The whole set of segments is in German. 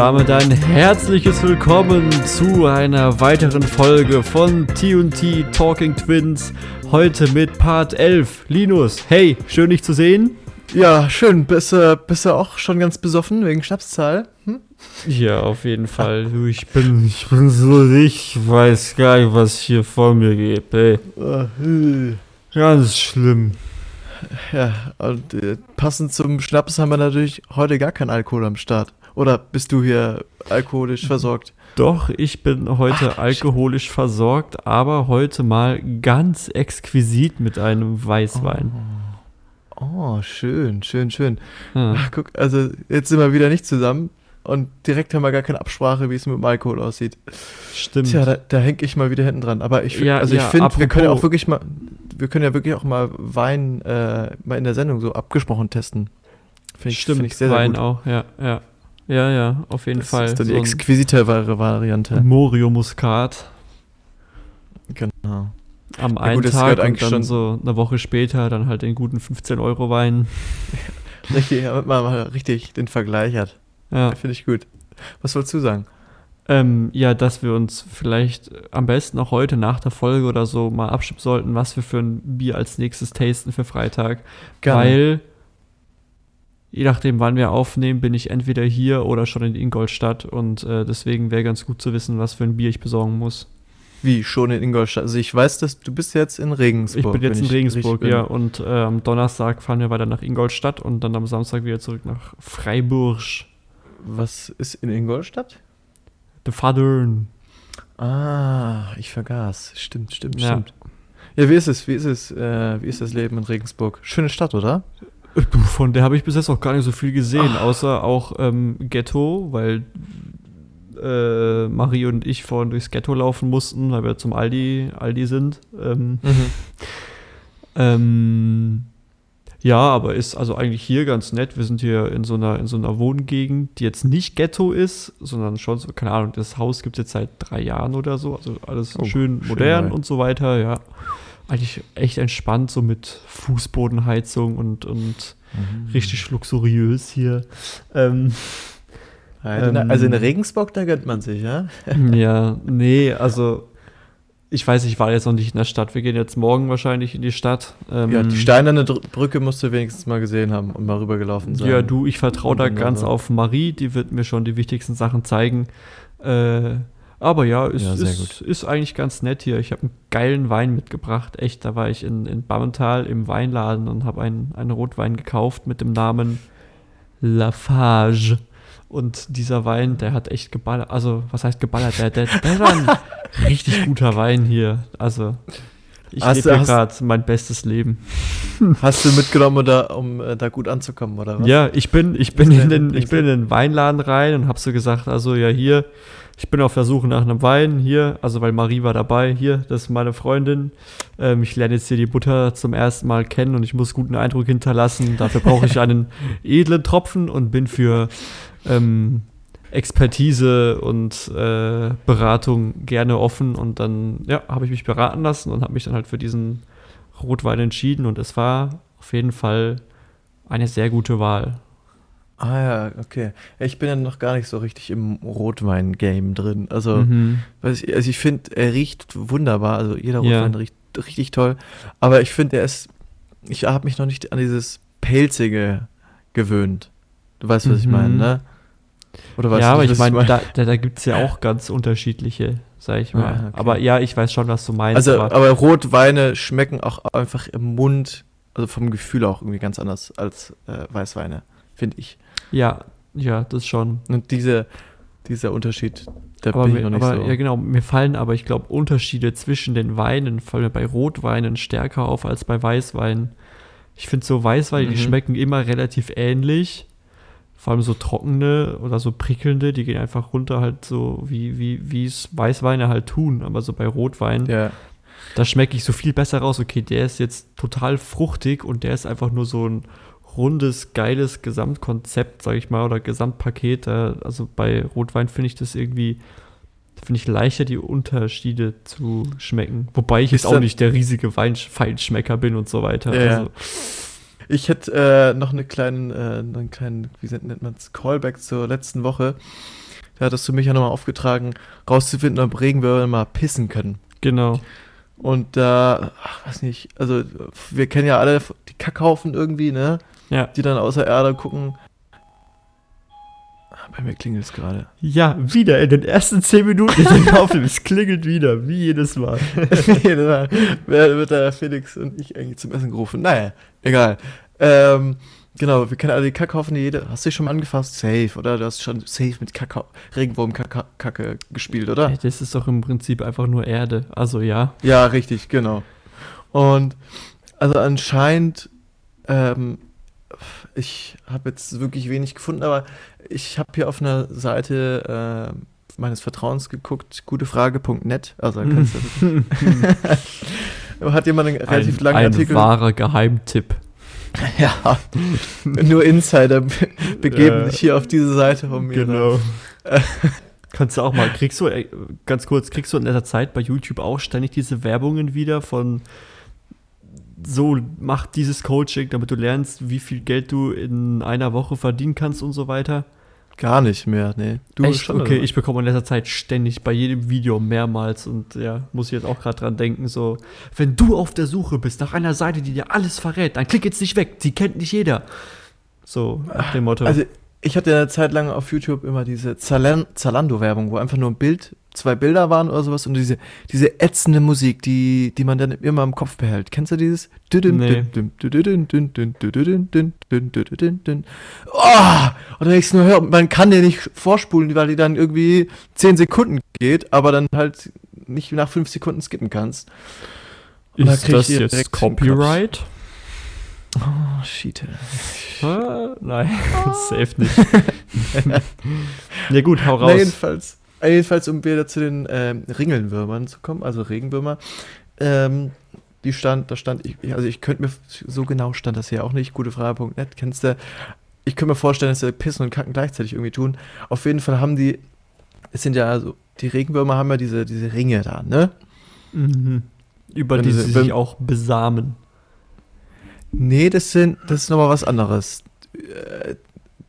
Damit ein herzliches Willkommen zu einer weiteren Folge von TNT Talking Twins. Heute mit Part 11. Linus, hey, schön dich zu sehen. Ja, schön. Bist, äh, bist du auch schon ganz besoffen wegen Schnapszahl? Hm? Ja, auf jeden Fall. Du, ich bin, ich bin so ich weiß gar nicht, was hier vor mir geht, ey. Äh, Ganz schlimm. ja, und äh, passend zum Schnaps haben wir natürlich heute gar keinen Alkohol am Start. Oder bist du hier alkoholisch versorgt? Doch, ich bin heute alkoholisch versorgt, aber heute mal ganz exquisit mit einem Weißwein. Oh, schön, schön, schön. Ja. Ach, guck, also jetzt sind wir wieder nicht zusammen und direkt haben wir gar keine Absprache, wie es mit dem Alkohol aussieht. Stimmt. Tja, da, da hänge ich mal wieder hinten dran. Aber ich, Ja, also ich ja, finde, wir können ja auch wirklich mal, wir können ja wirklich auch mal Wein äh, mal in der Sendung so abgesprochen testen. Finde ich, Stimmt, find ich sehr, sehr Wein gut. auch, ja, ja. Ja, ja, auf jeden Das Fall. ist dann die So exquisitere Variante. Morio Muscat Genau. am Ja, einen gut, das Tag und dann schon- so eine Woche später dann halt den guten 15-Euro-Wein. Richtig, damit man mal richtig den Vergleich hat. Ja. Finde ich gut. Was wolltest du sagen? Ähm, ja, dass wir uns vielleicht am besten auch heute nach der Folge oder so mal abstimmen sollten, was wir für ein Bier als nächstes tasten für Freitag. Weil, je nachdem, wann wir aufnehmen, bin ich entweder hier oder schon in Ingolstadt und äh, deswegen wäre ganz gut zu wissen, was für ein Bier ich besorgen muss. Wie schon in Ingolstadt? Also ich weiß, dass du bist jetzt in Regensburg. Ich bin jetzt in Regensburg, ja, bin. und äh, am Donnerstag fahren wir weiter nach Ingolstadt und dann am Samstag wieder zurück nach Freiburg. Was ist in Ingolstadt? The Fadern. Ah, ich vergaß. Stimmt, stimmt, Ja. stimmt. Ja, wie ist es? Wie ist es? Äh, wie ist das Leben in Regensburg? Schöne Stadt, oder? Du, Von der habe ich bis jetzt auch gar nicht so viel gesehen, außer auch ähm, Ghetto, weil äh, Marie und ich vorhin durchs Ghetto laufen mussten, weil wir zum Aldi, Aldi sind. Ähm, ähm, ja, aber ist also eigentlich hier ganz nett. Wir sind hier in so einer, in so einer Wohngegend, die jetzt nicht Ghetto ist, sondern schon so, keine Ahnung, das Haus gibt es jetzt seit drei Jahren oder so. Also alles Oh, schön schön modern neu. und so weiter, ja. Eigentlich echt entspannt, so mit Fußbodenheizung und, und Mhm. richtig luxuriös hier. Ähm, Also, in, Ähm, also in Regensburg, da gönnt man sich, ja? ja, nee, also ich weiß, ich war jetzt noch nicht in der Stadt. Wir gehen jetzt morgen wahrscheinlich in die Stadt. Ähm, Ja, die steinerne Dr Brücke musst du wenigstens mal gesehen haben und mal rübergelaufen sein. Ja, du, ich vertraue da ganz auf Marie, die wird mir schon die wichtigsten Sachen zeigen. Äh, aber ja, ist, Ja, ist, ist eigentlich ganz nett hier. Ich habe einen geilen Wein mitgebracht. Echt, da war ich in, in Bammental im Weinladen und habe einen, einen Rotwein gekauft mit dem Namen Lafage. Und dieser Wein, der hat echt geballert. Also, was heißt geballert? Der, der, der war ein richtig guter Wein hier. Also, ich Hast lebe gerade mein bestes Leben. Hast du mitgenommen, oder, um äh, da gut anzukommen, oder was? Ja, ich bin, ich bin, in den, ich bin in den Weinladen rein und habe so gesagt, also ja hier, ich bin auf der Suche nach einem Wein, hier, also weil Marie war dabei, hier, das ist meine Freundin. Ähm, ich lerne jetzt hier die Butter zum ersten Mal kennen und ich muss guten Eindruck hinterlassen. Dafür brauche ich einen edlen Tropfen und bin für ähm, Expertise und äh, Beratung gerne offen. Und dann, ja, habe ich mich beraten lassen und habe mich dann halt für diesen Rotwein entschieden und es war auf jeden Fall eine sehr gute Wahl. Ah ja, okay. Ja, Ich bin ja noch gar nicht so richtig im Rotwein-Game drin. Also, Mhm. ich, also ich finde, er riecht wunderbar. Also jeder Ja. Rotwein riecht richtig toll. Aber ich finde, er ist. Ich habe mich noch nicht an dieses Pelzige gewöhnt. Du weißt, was ich Mhm. meine, ne? Oder weißt ja, aber ich was meine, da, da, da gibt es ja auch ganz unterschiedliche, sag ich mal. Ah, okay. Aber ja, ich weiß schon, was du meinst. Also, aber, aber Rotweine schmecken auch einfach im Mund, also vom Gefühl auch irgendwie ganz anders als äh, Weißweine, finde ich. ja, ja, das schon. Und diese, dieser Unterschied, da Aber, bin ich noch nicht aber so. ja, genau, mir fallen aber, ich glaube, Unterschiede zwischen den Weinen fallen mir bei Rotweinen stärker auf als bei Weißweinen. Ich finde so Weißweine, die Mhm. schmecken immer relativ ähnlich. Vor allem so trockene oder so prickelnde, die gehen einfach runter halt so, wie, wie, wie es Weißweine halt tun. Aber so bei Rotwein, Ja. da schmecke ich so viel besser raus. Okay, der ist jetzt total fruchtig und der ist einfach nur so ein rundes, geiles Gesamtkonzept, sag ich mal, oder Gesamtpaket. Äh, Also bei Rotwein finde ich das irgendwie, finde ich leichter, die Unterschiede zu schmecken. Wobei ich Ist jetzt auch nicht der riesige Wein Feinschmecker bin und so weiter. Ja. Also, Ich hätte äh, noch eine kleinen, äh, einen kleinen, wie nennt man es, Callback zur letzten Woche. Da hattest du mich ja nochmal aufgetragen, rauszufinden, ob Regenwürmer mal pissen können. genau. Und da, ach, weiß nicht, also wir kennen ja alle die Kackhaufen irgendwie, ne? Ja. Die dann außer Erde gucken. Bei mir klingelt es gerade. Ja, wieder in den ersten zehn Minuten in den Aufnahmen. Es klingelt wieder, wie jedes Mal. Da Wer wird der Felix und ich eigentlich zum Essen gerufen? Naja, egal. Ähm, genau, wir kennen alle die Kackhaufen, die jede. Hast du dich schon mal angefasst? Safe, oder? Du hast schon safe mit Kacka Regenwurm-Kacke gespielt, oder? Das ist doch im Prinzip einfach nur Erde. Also ja. Ja, richtig, genau. Und also anscheinend, ähm, ich habe jetzt wirklich wenig gefunden, aber ich habe hier auf einer Seite äh, meines Vertrauens geguckt, gutefrage.net, also da kannst du, hat jemand einen relativ ein, langen ein Artikel. wahrer Geheimtipp. Ja, nur Insider be- begeben Ja. sich hier auf diese Seite von mir. Genau. Kannst du auch mal, kriegst du, äh, ganz kurz, kriegst du in letzter Zeit bei YouTube auch ständig diese Werbungen wieder von so, mach dieses Coaching, damit du lernst, wie viel Geld du in einer Woche verdienen kannst und so weiter? Gar nicht mehr, nee. Du Echt? schon, okay, ich bekomme in letzter Zeit ständig bei jedem Video mehrmals und ja, muss ich jetzt auch gerade dran denken, so, wenn du auf der Suche bist nach einer Seite, die dir alles verrät, dann klick jetzt nicht weg, die kennt nicht jeder. So, nach dem Motto. Also ich hatte eine Zeit lang auf YouTube immer diese Zalan- Zalando-Werbung, wo einfach nur ein Bild, zwei Bilder waren oder sowas und diese, diese ätzende Musik, die, die man dann immer im Kopf behält. Kennst du dieses? Nee. Oh! Und wenn ich es nur höre, man kann den nicht vorspulen, weil die dann irgendwie 10 Sekunden geht, aber dann halt nicht nach 5 Sekunden skippen kannst. Und da ist krieg ich das jetzt. Copyright? Oh, shit. Ah, nein, safe nicht. ja gut, hau Na, raus. jedenfalls, äh, jedenfalls, um wieder zu den ähm, Ringelnwürmern zu kommen, also Regenwürmer, ähm, die stand, da stand, ich, also ich könnte mir, so genau stand das hier auch nicht, gutefrage.net, kennst du, ich könnte mir vorstellen, dass sie Pissen und Kacken gleichzeitig irgendwie tun. Auf jeden Fall haben die, es sind ja also, die Regenwürmer haben ja diese, diese Ringe da, ne? Mhm. Über Wenn die sie sich auch besamen. Nee, das sind, das ist nochmal was anderes. Äh,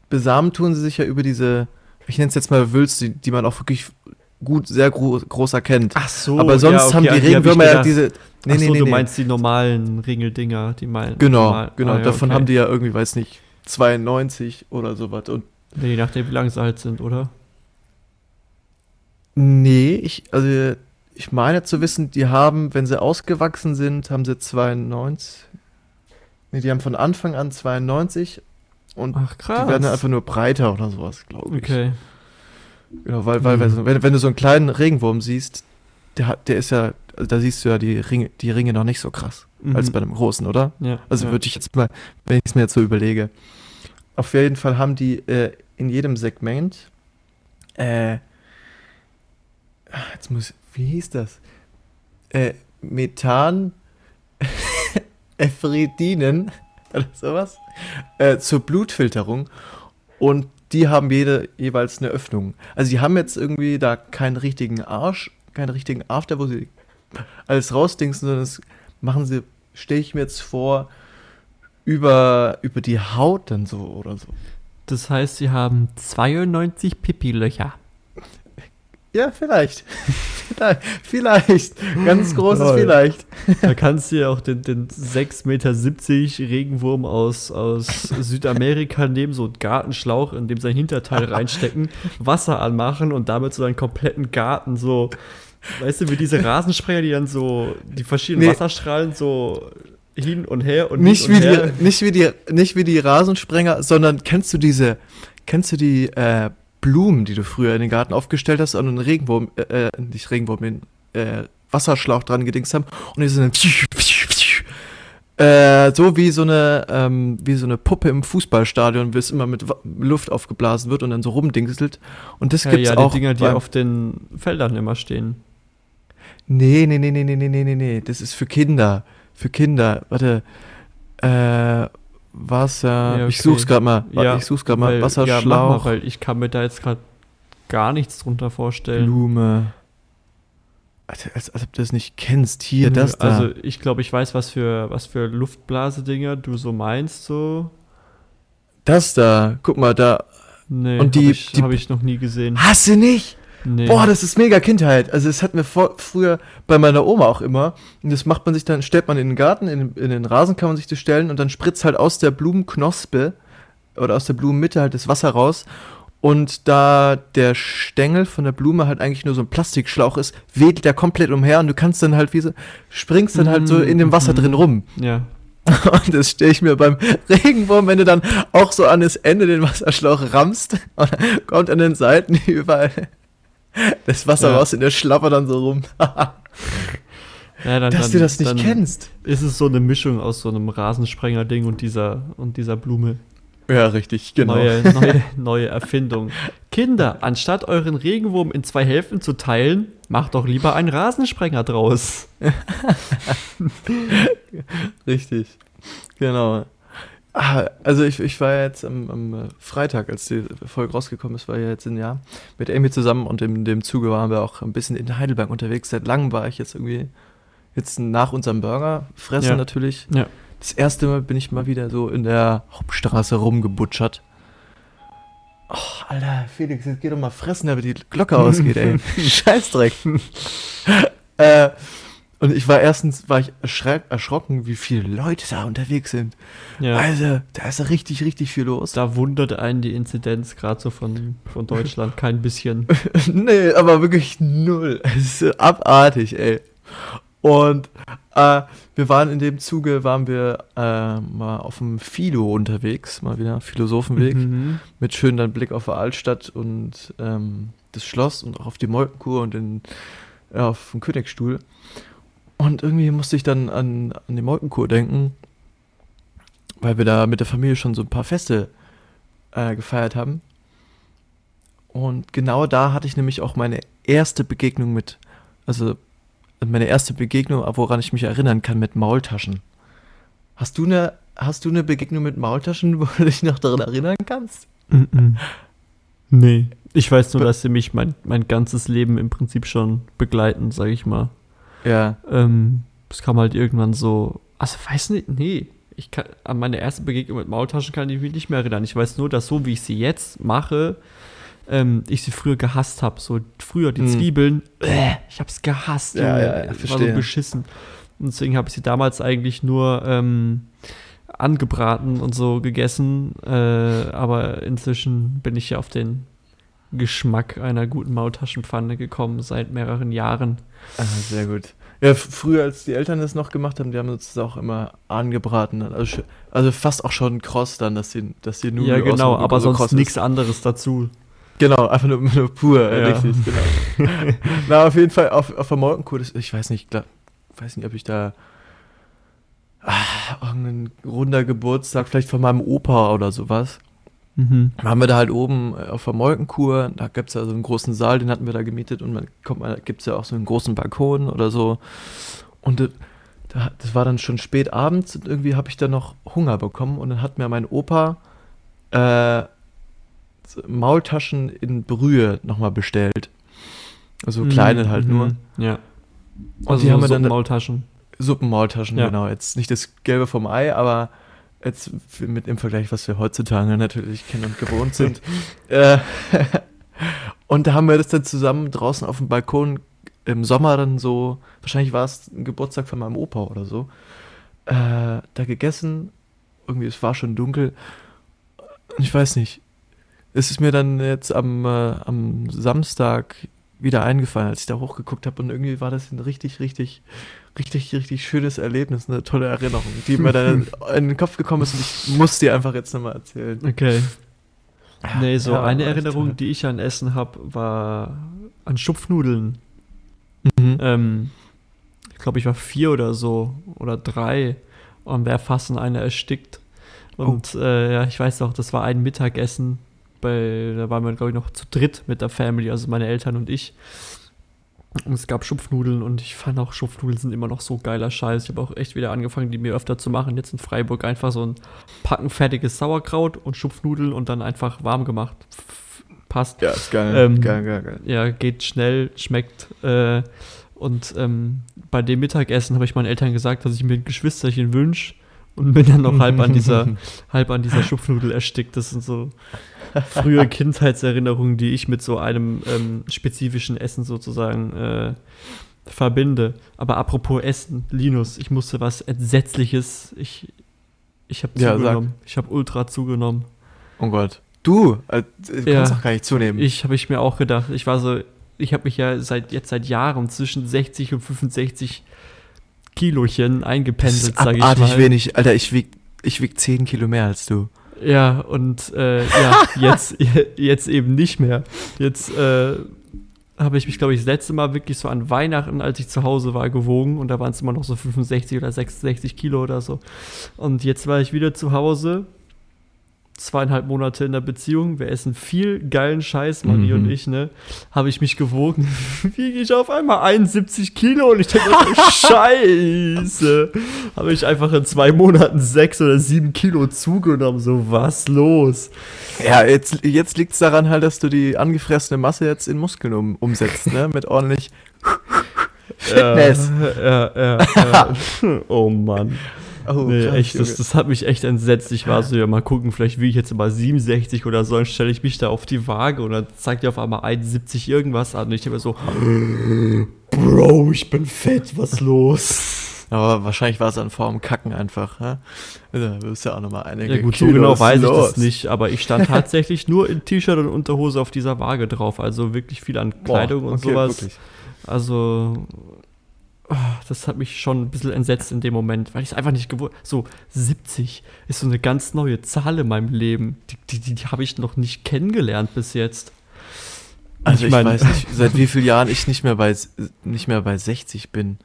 Besamen tun sie sich ja über diese, ich nenne es jetzt mal Wülste, die, die man auch wirklich gut, sehr gro groß erkennt. Ach so, Aber sonst haben die Regenwürmer ja diese. Nee, Ach so, du nee. meinst die normalen Ringeldinger, die meinen. Genau, normal- genau. Ah, ja, Davon okay. haben die ja irgendwie, weiß nicht, 92 oder sowas. Und Nee, je nachdem, wie lang sie halt sind, oder? nee, ich, also ich meine zu wissen, die haben, wenn sie ausgewachsen sind, haben sie 92. Nee, die haben von Anfang an 92 und Ach, krass. die werden dann einfach nur breiter oder sowas, glaube ich. Okay. Genau, weil, weil, Mhm. wenn, wenn du so einen kleinen Regenwurm siehst, der hat, der ist ja, also da siehst du ja die Ringe, die Ringe noch nicht so krass Mhm. als bei einem großen, oder? Ja. Also ja. würde ich jetzt mal, wenn ich es mir jetzt so überlege. Auf jeden Fall haben die äh, in jedem Segment, äh, jetzt muss, wie hieß das? Äh, Methan, Ephredinen oder sowas, äh, zur Blutfilterung und die haben jede jeweils eine Öffnung. Also die haben jetzt irgendwie da keinen richtigen Arsch, keinen richtigen After, wo sie alles rausdingsen, sondern das machen sie, stelle ich mir jetzt vor, über, über die Haut dann so oder so. Das heißt, sie haben 92 Pipi-Löcher. Ja, vielleicht. vielleicht. Ganz großes Toll. Vielleicht. Da kannst du ja auch den, den 6,70 Meter Regenwurm aus, aus Südamerika nehmen, so einen Gartenschlauch, in dem sein Hinterteil reinstecken, Wasser anmachen und damit so einen kompletten Garten so, weißt du, wie diese Rasensprenger, die dann so die verschiedenen Nee. Wasserstrahlen so hin und her und Nicht hin wie, und her. die, nicht, wie die, nicht wie die Rasensprenger, sondern kennst du diese, kennst du die äh, Blumen, die du früher in den Garten aufgestellt hast und einen Regenwurm, äh, äh, nicht Regenwurm, den äh, Wasserschlauch dran gedingst haben und die sind dann Äh, so wie so eine, ähm, wie so eine Puppe im Fußballstadion, wie es immer mit Luft aufgeblasen wird und dann so rumdingselt. Und das Ja, gibt's ja, auch. die Dinger, die auf den Feldern immer stehen. Nee, nee, nee, nee, nee, nee, nee, nee, nee. Das ist für Kinder. Für Kinder. Warte. Äh, Wasser. Ja, Ich okay. such's gerade mal. Ja, ich such's gerade mal. Weil- Ja, Wasserschlauch. mal, weil ich kann mir da jetzt gerade gar nichts drunter vorstellen. Blume. Alter, als, als ob du das nicht kennst. Hier, das da. Also ich glaube, ich weiß, was für, was für Luftblasedinger du so meinst, so. das da. Guck mal, da. Nee, Und die- habe ich, die- hab ich noch nie gesehen. Hast du nicht? Nee. Boah, das ist mega Kindheit. Also es hatten wir vor, früher bei meiner Oma auch immer. Und das macht man sich dann, stellt man in den Garten, in, in den Rasen kann man sich das stellen und dann spritzt halt aus der Blumenknospe oder aus der Blumenmitte halt das Wasser raus. Und da der Stängel von der Blume halt eigentlich nur so ein Plastikschlauch ist, wedelt der komplett umher und du kannst dann halt wie so, springst dann halt so in dem Wasser Mhm. drin rum. ja. Und das stelle ich mir beim Regenwurm, wenn du dann auch so an das Ende den Wasserschlauch rammst und kommt an den Seiten überall das Wasser Ja. raus und der schlappert dann so rum. ja dann, Dass dann, du das nicht kennst. Ist es so eine Mischung aus so einem Rasensprenger-Ding und dieser, und dieser Blume. Ja, richtig, genau. Neue, neue, neue Erfindung. Kinder, anstatt euren Regenwurm in zwei Hälften zu teilen, macht doch lieber einen Rasensprenger draus. Richtig. Genau. Ah, also ich, ich war ja jetzt am, am äh, Freitag, als die Folge rausgekommen ist, war ja jetzt ein Jahr mit Amy zusammen und in dem Zuge waren wir auch ein bisschen in Heidelberg unterwegs. Seit langem war ich jetzt irgendwie, jetzt nach unserem Burger fressen Ja. natürlich. Ja. Das erste Mal bin ich mal wieder so in der Hauptstraße rumgebutschert. Oh, Alter, Felix, jetzt geh doch mal fressen, damit die Glocke ausgeht, ey. Scheißdreck. äh, und ich war erstens, war ich erschrocken, wie viele Leute da unterwegs sind. Ja. Also, da ist richtig, richtig viel los. Da wundert einen die Inzidenz gerade so von, von Deutschland kein bisschen. nee, aber wirklich null. Es ist abartig, ey. Und äh, wir waren in dem Zuge, waren wir äh, mal auf dem Philo unterwegs, mal wieder Philosophenweg, Mhm. mit schön dann Blick auf die Altstadt und ähm, das Schloss und auch auf die Molkenkur und den, ja, auf den Königsstuhl. Und irgendwie musste ich dann an, an die Molkenkur denken, weil wir da mit der Familie schon so ein paar Feste äh, gefeiert haben. Und genau da hatte ich nämlich auch meine erste Begegnung mit, also meine erste Begegnung, woran ich mich erinnern kann, mit Maultaschen. Hast du eine, hast du eine Begegnung mit Maultaschen, wo du dich noch daran erinnern kannst? Mhm. Nee. Ich weiß nur, dass sie mich mein, mein ganzes Leben im Prinzip schon begleiten, sage ich mal. Ja. Ähm, es kam halt irgendwann so. Also weiß nicht, nee. Ich kann, an meine erste Begegnung mit Maultaschen kann ich mich nicht mehr erinnern. Ich weiß nur, dass so wie ich sie jetzt mache, ähm, ich sie früher gehasst habe. So früher die Mhm. Zwiebeln, äh, ich hab's gehasst. Ja, ja, ja, War so beschissen. Und deswegen habe ich sie damals eigentlich nur ähm, angebraten und so gegessen. Äh, aber inzwischen bin ich ja auf den Geschmack einer guten Maultaschenpfanne gekommen seit mehreren Jahren. Ah, sehr gut. Ja, früher, als die Eltern das noch gemacht haben, die haben uns das auch immer angebraten. Also, also fast auch schon kross dann, dass die, dass die Nudel ja, genau, aber so sonst kross nichts anderes dazu. Genau, einfach nur, nur pur, äh, Ja. richtig, genau. Na, auf jeden Fall auf, auf der Molkenkur, das, ich weiß nicht, glaub, weiß nicht, ob ich da ah, irgendein runder Geburtstag, vielleicht von meinem Opa oder sowas. Mhm. Dann haben wir da halt oben äh, auf der Molkenkur, da gibt es ja so einen großen Saal, den hatten wir da gemietet und man kommt, da gibt es ja auch so einen großen Balkon oder so. Und da, das war dann schon spät abends und irgendwie habe ich dann noch Hunger bekommen und dann hat mir mein Opa äh, Maultaschen in Brühe nochmal bestellt. Also kleine halt Mhm. nur. Ja. Und Also die haben wir dann Suppenmaultaschen. Suppenmaultaschen, Ja. genau. Jetzt nicht das Gelbe vom Ei, aber jetzt mit im Vergleich, was wir heutzutage natürlich kennen und gewohnt sind. äh, und da haben wir das dann zusammen draußen auf dem Balkon im Sommer dann so, wahrscheinlich war es ein Geburtstag von meinem Opa oder so, äh, da gegessen. Irgendwie, es war schon dunkel. Ich weiß nicht. Es ist mir dann jetzt am, äh, am Samstag wieder eingefallen, als ich da hochgeguckt habe und irgendwie war das ein richtig, richtig, richtig, richtig schönes Erlebnis, eine tolle Erinnerung, die mir dann in den Kopf gekommen ist und ich muss dir einfach jetzt nochmal erzählen. Okay. Nee, so Ja, eine echt Erinnerung, toll. die ich an Essen habe, war an Schupfnudeln. Mhm. Ähm, ich glaube, ich war vier oder so oder drei. und wäre fast in einer erstickt. Und äh, ja, ich weiß noch, das war ein Mittagessen, bei, da waren wir, glaube ich, noch zu dritt mit der Family, also meine Eltern und ich. Und es gab Schupfnudeln und ich fand auch, Schupfnudeln sind immer noch so geiler Scheiß. Ich habe auch echt wieder angefangen, die mir öfter zu machen. Jetzt in Freiburg einfach so ein Packen fertiges Sauerkraut und Schupfnudeln und dann einfach warm gemacht. Passt. Ja, ist geil. Ähm, geil, geil, geil. Ja, geht schnell, schmeckt. Äh, und ähm, bei dem Mittagessen habe ich meinen Eltern gesagt, dass ich mir ein Geschwisterchen wünsche und bin dann noch halb an dieser, halb an dieser Schupfnudel erstickt. Das sind so frühe Kindheitserinnerungen, die ich mit so einem ähm, spezifischen Essen sozusagen äh, verbinde. Aber apropos Essen, Linus, ich musste was Entsetzliches. Ich, ich habe Ja, zugenommen. ich habe ultra zugenommen. Oh Gott. Du, äh, du Ja. kannst doch gar nicht zunehmen. Ich habe ich mir auch gedacht. Ich war so, ich habe mich ja seit jetzt seit Jahren zwischen 60 und 65 Kilochen eingependelt, sage ich abartig mal. wenig. Alter, ich wieg, ich wieg 10 Kilo mehr als du. Ja, und äh, ja, jetzt, jetzt eben nicht mehr. Jetzt äh, habe ich mich, glaube ich, das letzte Mal wirklich so an Weihnachten, als ich zu Hause war, gewogen und da waren es immer noch so 65 oder 66 Kilo oder so. Und jetzt war ich wieder zu Hause, zweieinhalb Monate in der Beziehung, wir essen viel geilen Scheiß, Marie Mhm. und ich, ne? Habe ich mich gewogen, wiege ich auf einmal 71 Kilo und ich denke, Scheiße. Habe ich einfach in zwei Monaten sechs oder sieben Kilo zugenommen, so was los? Ja, jetzt, jetzt liegt es daran halt, dass du die angefressene Masse jetzt in Muskeln um, umsetzt, ne? Mit ordentlich Fitness. Ja, ja, ja. oh Mann. Oh, Nee, krass, echt, das, das hat mich echt entsetzt. Ich war so, ja, mal gucken, vielleicht wiege ich jetzt mal 67 oder so, dann stelle ich mich da auf die Waage und dann zeigt ihr auf einmal 71 irgendwas an. Und ich denke mir so, Bro, ich bin fett, was los? Aber wahrscheinlich war es an Form Kacken einfach, ne? Da wirst ja auch nochmal einige Ja gut, so Kilos genau weiß ich los. das nicht, aber ich stand tatsächlich nur in T-Shirt und Unterhose auf dieser Waage drauf. Also wirklich viel an Boah, Kleidung und okay, sowas. wirklich. Also, ah, das hat mich schon ein bisschen entsetzt in dem Moment, weil ich es einfach nicht gewusst So, 70 ist so eine ganz neue Zahl in meinem Leben. Die, die, die, habe ich noch nicht kennengelernt bis jetzt. Also ich, mein- weiß nicht, seit wie vielen Jahren ich nicht mehr bei nicht mehr bei 60 bin.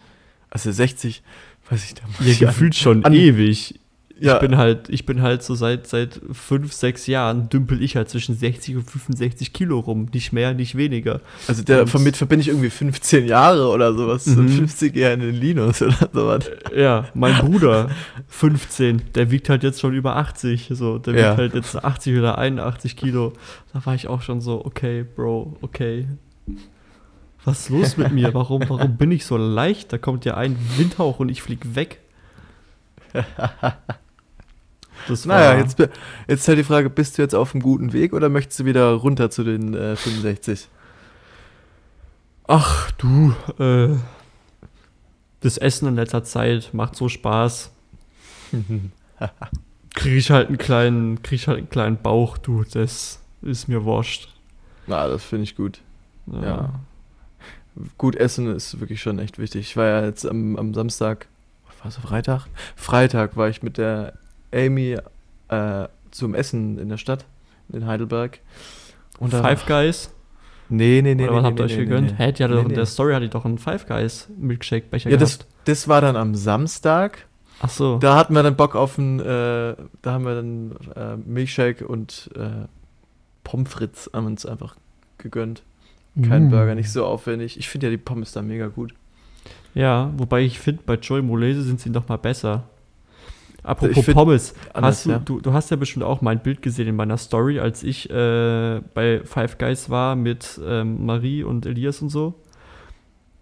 Also 60, weiß ich da muss Ihr ich an- gefühlt schon an- ewig. Ja. Ich bin halt, ich bin halt so seit, seit fünf, sechs Jahren dümpel ich halt zwischen 60 und 65 Kilo rum. Nicht mehr, nicht weniger. Also der, Und- damit verbinde ich irgendwie 15 Jahre oder sowas. So Mhm. 50 eher in den Linus oder sowas. Ja, mein Bruder, 15, der wiegt halt jetzt schon über 80. So, der Ja. wiegt halt jetzt 80 oder 81 Kilo. Da war ich auch schon so, okay, Bro, okay. Was ist los mit mir? Warum, warum bin ich so leicht? Da kommt ja ein Windhauch und ich flieg weg. Das war, Naja, jetzt, jetzt halt die Frage, bist du jetzt auf einem guten Weg oder möchtest du wieder runter zu den äh, 65? Ach du, äh, das Essen in letzter Zeit macht so Spaß. Krieg ich halt einen kleinen, krieg ich halt einen kleinen Bauch, du, das ist mir wurscht. Na, das finde ich gut. Ja. Gut essen ist wirklich schon echt wichtig. Ich war ja jetzt am, am Samstag, war es Freitag? Freitag war ich mit der Amy äh, zum Essen in der Stadt, in Heidelberg. Und Five Guys? Nee, nee, nee. Oder nee, was nee, habt ihr euch nee, gegönnt? nee, Hä, die hatte Nee, doch in nee. der Story hatte ich doch einen Five Guys Milkshake-Becher Ja, das, gehabt. das war dann am Samstag. Ach so. Da hatten wir dann Bock auf einen, äh, da haben wir dann äh, Milchshake und äh, Pommes frites haben uns einfach gegönnt. Kein Mm. Burger, nicht so aufwendig. Ich finde ja die Pommes da mega gut. Ja, wobei ich finde, bei Joy Molese sind sie noch mal besser. Apropos find Pommes, anders, hast du, ja. du, du hast ja bestimmt auch mein Bild gesehen in meiner Story, als ich äh, bei Five Guys war mit ähm, Marie und Elias und so.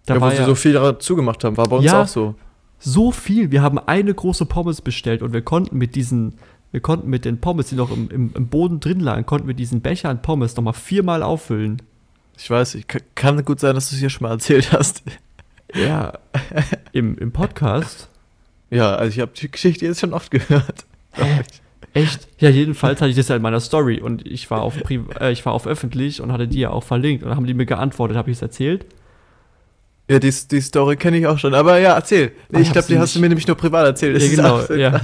Da ja, wo sie ja so viel dazu gemacht haben, war bei uns Ja. auch so. so viel. Wir haben eine große Pommes bestellt und wir konnten mit diesen, wir konnten mit den Pommes, die noch im, im, im Boden drin lagen, konnten wir diesen Becher an Pommes noch mal viermal auffüllen. Ich weiß, ich, ka- kann gut sein, dass du es hier schon mal erzählt hast. Ja, im, im Podcast. Ja, also ich habe die Geschichte jetzt schon oft gehört. Echt? Ja, jedenfalls hatte ich das ja in meiner Story und ich war auf, Pri äh, ich war auf öffentlich und hatte die ja auch verlinkt und dann haben die mir geantwortet. Habe ich es erzählt? Ja, die, die Story kenne ich auch schon. Aber ja, erzähl. Ah, ich ich glaube, die hast du mir nämlich nur privat erzählt. Ja, genau. Ja.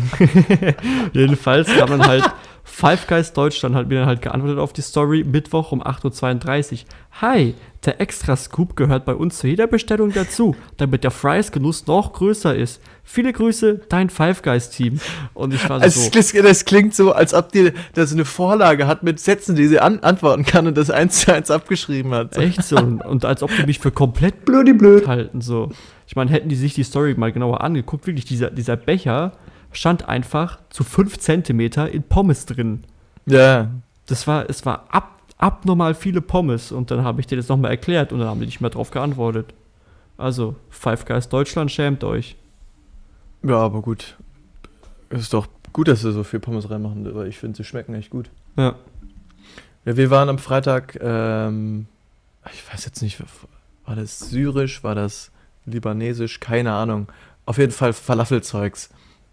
jedenfalls kam dann halt Five Guys Deutschland hat mir dann halt geantwortet auf die Story, Mittwoch um 8.32 Uhr. Hi, der Extra Scoop gehört bei uns zu jeder Bestellung dazu, damit der Fries-Genuss noch größer ist. Viele Grüße, dein Five Guys Team. Und ich war Also, so. das, das klingt so, als ob die da so eine Vorlage hat mit Sätzen, die sie an, antworten kann und das eins zu eins abgeschrieben hat. Echt so. Und, und als ob die mich für komplett Blödi blöd. halten. So. Ich meine, hätten die sich die Story mal genauer angeguckt, wirklich, dieser, dieser Becher stand einfach zu 5 Zentimeter in Pommes drin. Ja. Das war, es war ab, abnormal viele Pommes. Und dann habe ich dir das nochmal erklärt und dann haben die nicht mehr drauf geantwortet. Also, Five Guys Deutschland schämt euch. Ja, aber gut. Ist doch gut, dass sie so viel Pommes reinmachen, aber ich finde, sie schmecken echt gut. Ja. Ja, wir waren am Freitag, ähm, ich weiß jetzt nicht, war das syrisch, war das libanesisch, keine Ahnung. Auf jeden Fall Falafelzeugs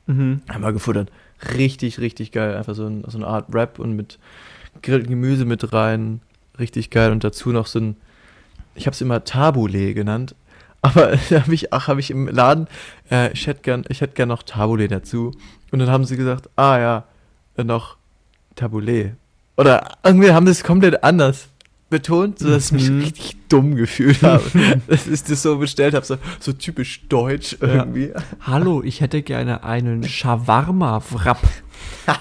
Mhm. haben wir gefuttert. Richtig, richtig geil. Einfach so, ein, so eine Art Wrap und mit gegrilltem Gemüse mit rein. Richtig geil. Und dazu noch so ein, ich habe es immer Tabule genannt. Aber da habe ich, ach, habe ich im Laden, äh, ich hätte gern, ich hätte gern noch Tabule dazu. Und dann haben sie gesagt, ah ja, noch Tabule. Oder irgendwie haben sie es komplett anders betont, sodass ich mich Mhm. richtig dumm gefühlt habe. dass ich das so bestellt habe, so, so typisch deutsch Ja. irgendwie. Hallo, ich hätte gerne einen Shawarma-Wrap.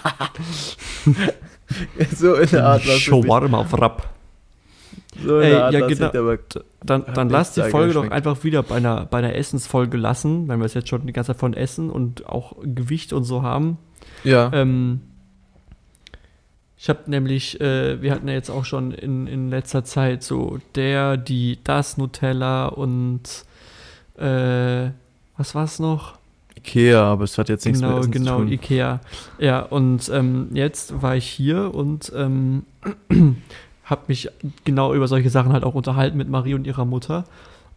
So in der Art. Shawarma-Wrap. So in Ey, der Art, ja, genau. Dann, dann lass die Folge doch einfach wieder bei einer, bei einer Essensfolge lassen, wenn wir es jetzt schon die ganze Zeit von Essen und auch Gewicht und so haben. Ja. Ähm, ich habe nämlich, äh, wir hatten ja jetzt auch schon in, in letzter Zeit so der, die, das Nutella und äh, was war es noch? Ikea, aber es hat jetzt nichts genau, mit Essen genau, zu tun. Ikea. Ja, und ähm, jetzt war ich hier und ähm, habe mich genau über solche Sachen halt auch unterhalten mit Marie und ihrer Mutter.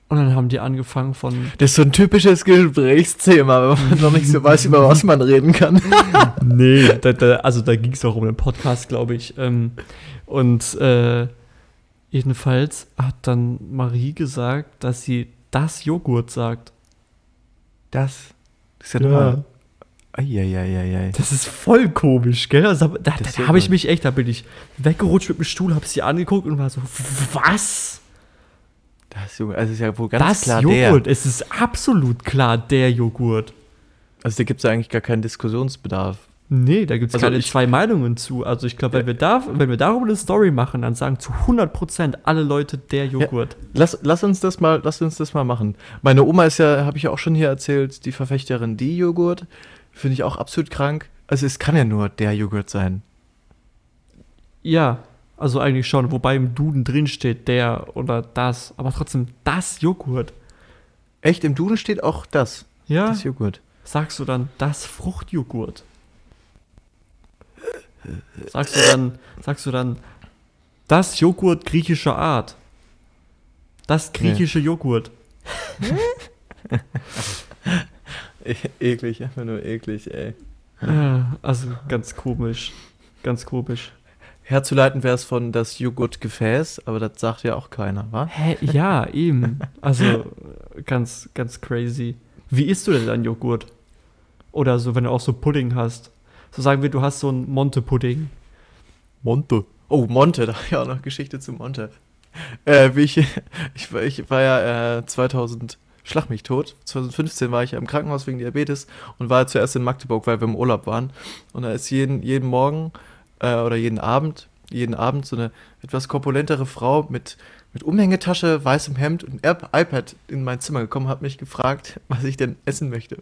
Und dann haben die angefangen von, Das ist so ein typisches Gesprächsthema, wenn man noch nicht so weiß, über was man reden kann. nee, da, da, also da ging es auch um den Podcast, glaube ich. Ähm, und äh, jedenfalls hat dann Marie gesagt, dass sie das Joghurt sagt. Das, das ist ja, Ja. normal. Eieieiei. Das ist voll komisch, gell? Also, da da, da habe ich mich echt, da bin ich weggerutscht mit dem Stuhl, habe sie angeguckt und war so, was? Das Joghurt, also ist ja wohl ganz das klar Joghurt? der. Es ist absolut klar der Joghurt. Also da gibt es ja eigentlich gar keinen Diskussionsbedarf. Nee, da gibt es Also keine ich- zwei Meinungen zu. Also ich glaube, wenn, wir da, wenn wir darüber eine Story machen, dann sagen zu 100% alle Leute der Joghurt. Lass, lass uns das mal, lass uns das mal machen. Meine Oma ist ja, habe ich ja auch schon hier erzählt, die Verfechterin die Joghurt. Finde ich auch absolut krank. Also es kann ja nur der Joghurt sein. Ja, also eigentlich schon. Wobei im Duden drin steht der oder das. Aber trotzdem das Joghurt. Echt, im Duden steht auch das. Ja, Das Joghurt. sagst du dann das Fruchtjoghurt. Sagst du dann, sagst du dann das Joghurt griechischer Art. Das griechische Joghurt. E eklig, einfach nur eklig, ey. Also ganz komisch. Ganz komisch. Herzuleiten wäre es von das Joghurtgefäß, aber das sagt ja auch keiner, wa? Hä? Ja, eben. Also ganz, ganz crazy. Wie isst du denn dein Joghurt? Oder so, wenn du auch so Pudding hast. So sagen wir, du hast so einen Monte-Pudding. Monte. Oh, Monte, da habe ich auch noch Geschichte zu Monte. Äh, wie ich, ich, war- ich war ja äh, 2000, schlag mich tot, 2015 war ich ja im Krankenhaus wegen Diabetes und war zuerst in Magdeburg, weil wir im Urlaub waren. Und da ist jeden, jeden Morgen äh, oder jeden Abend, jeden Abend so eine etwas korpulentere Frau mit, mit Umhängetasche, weißem Hemd und iPad in mein Zimmer gekommen, hat mich gefragt, was ich denn essen möchte.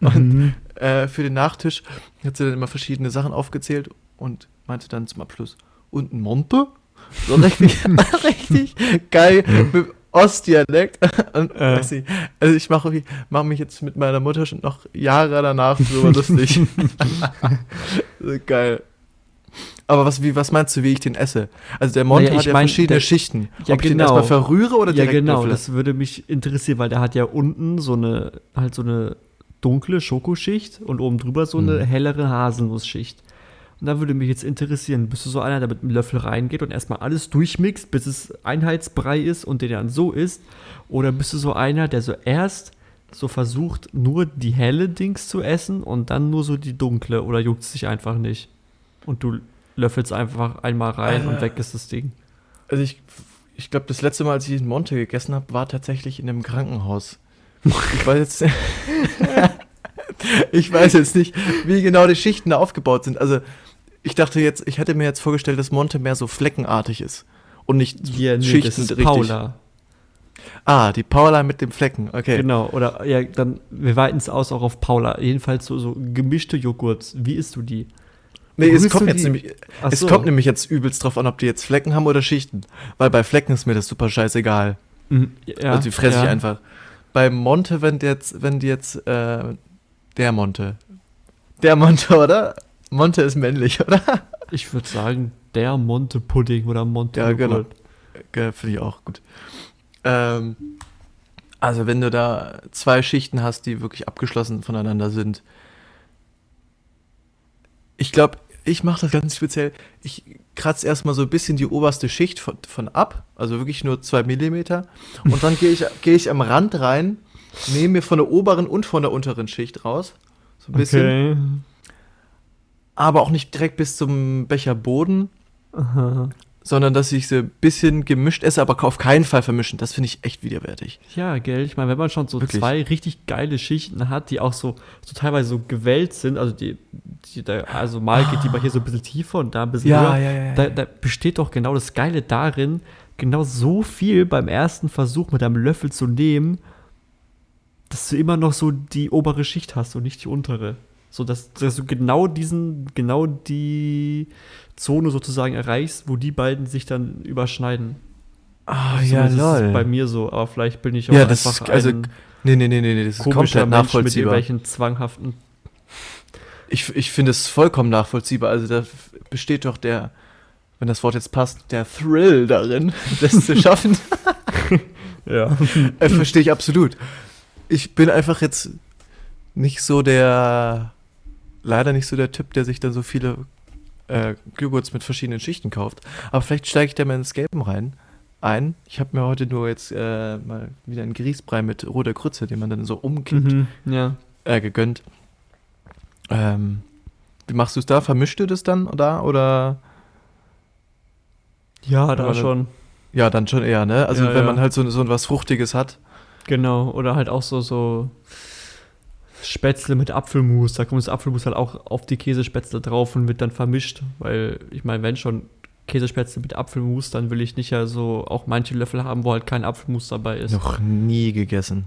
Und äh, für den Nachtisch hat sie dann immer verschiedene Sachen aufgezählt und meinte dann zum Abschluss, und ein Monte? So richtig, richtig geil mit Ostdialekt. Und, Äh. weiß nicht, also ich mache mach mich jetzt mit meiner Mutter schon noch Jahre danach so lustig. so geil. Aber was, wie, was meinst du, wie ich den esse? Also der Monte Naja, hat ich ja mein, verschiedene der- Schichten. Ja, Ob ich den genau. erstmal verrühre oder Ja, direkt genau, löffle? das würde mich interessieren, weil der hat ja unten so eine, halt so eine dunkle Schokoschicht und oben drüber so eine Mhm. hellere Haselnussschicht. Und da würde mich jetzt interessieren, bist du so einer, der mit einem Löffel reingeht und erstmal alles durchmixt, bis es Einheitsbrei ist und den dann so isst? Oder bist du so einer, der so erst so versucht, nur die helle Dings zu essen und dann nur so die dunkle oder juckt es sich einfach nicht? und du löffelst einfach einmal rein und Äh. weg ist das Ding. Also ich, ich glaube, das letzte Mal, als ich in Monte gegessen habe, war tatsächlich in einem Krankenhaus. Ich weiß jetzt, ich weiß jetzt nicht, wie genau die Schichten da aufgebaut sind. Also ich dachte jetzt, ich hätte mir jetzt vorgestellt, dass Monte mehr so fleckenartig ist und nicht Ja, nee, Schichten das ist richtig. Paula. Ah, die Paula mit dem Flecken. Okay. Genau, oder ja, dann, wir weiten es aus auch auf Paula. Jedenfalls so, so gemischte Joghurts. Wie isst du die? Nee, es kommt jetzt nämlich, Ach es so. kommt nämlich jetzt übelst drauf an, ob die jetzt Flecken haben oder Schichten. Weil bei Flecken ist mir das super scheißegal. Mhm, Ja, also die fresse ja. ich einfach. Bei Monte, wenn die jetzt, wenn die jetzt, äh, der Monte. Der Monte, oder? Monte ist männlich, oder? Ich würde sagen, der Monte Pudding oder Monte Ja, genau. Finde ich auch gut. Ähm, also wenn du da zwei Schichten hast, die wirklich abgeschlossen voneinander sind. Ich glaube, ich mache das ganz speziell. Ich kratze erstmal so ein bisschen die oberste Schicht von, von ab, also wirklich nur zwei Millimeter. Und dann gehe ich, geh ich am Rand rein, nehme mir von der oberen und von der unteren Schicht raus. So ein bisschen. Okay. Aber auch nicht direkt bis zum Becherboden, Aha. Sondern dass ich sie ein bisschen gemischt esse, aber auf keinen Fall vermischen. Das finde ich echt widerwärtig. Ja, gell, ich meine, wenn man schon so Wirklich. zwei richtig geile Schichten hat, die auch so, so teilweise so gewellt sind, also die, die da, also mal geht die bei hier so ein bisschen tiefer und da ein bisschen höher, ja, ja. da, da besteht doch genau das Geile darin, genau so viel beim ersten Versuch mit einem Löffel zu nehmen, dass du immer noch so die obere Schicht hast und nicht die untere. So dass, dass du genau diesen, genau die Zone sozusagen erreichst, wo die beiden sich dann überschneiden. Ah, Zumindest ist es bei mir so, aber vielleicht bin ich auch Ja, das einfach ist- also, ein Nee, nee, nee, nee, nee, das ist komplett Mensch mit nachvollziehbar. irgendwelchen zwanghaften. Ich, ich finde es vollkommen nachvollziehbar. Also da besteht doch der, wenn das Wort jetzt passt, der Thrill darin, das zu schaffen. Ja. äh, Verstehe ich absolut. Ich bin einfach jetzt nicht so der, leider nicht so der Typ, der sich dann so viele äh, Joghurts mit verschiedenen Schichten kauft. Aber vielleicht steige ich da mal ins Gelben rein. Ein. Ich habe mir heute nur jetzt äh, mal wieder einen Grießbrei mit roter Grütze, den man dann so umkippt, Mhm, ja. äh, gegönnt. Ähm, wie machst du es da? Vermischst du das dann da oder? Ja, da schon. Ja, dann schon eher, ne? Also Ja, wenn ja. man halt so, so was Fruchtiges hat. Genau. Oder halt auch so, so Spätzle mit Apfelmus. Da kommt das Apfelmus halt auch auf die Käsespätzle drauf und wird dann vermischt. Weil, ich meine, wenn schon Käsespätzle mit Apfelmus, dann will ich nicht ja so auch manche Löffel haben, wo halt kein Apfelmus dabei ist. Noch nie gegessen.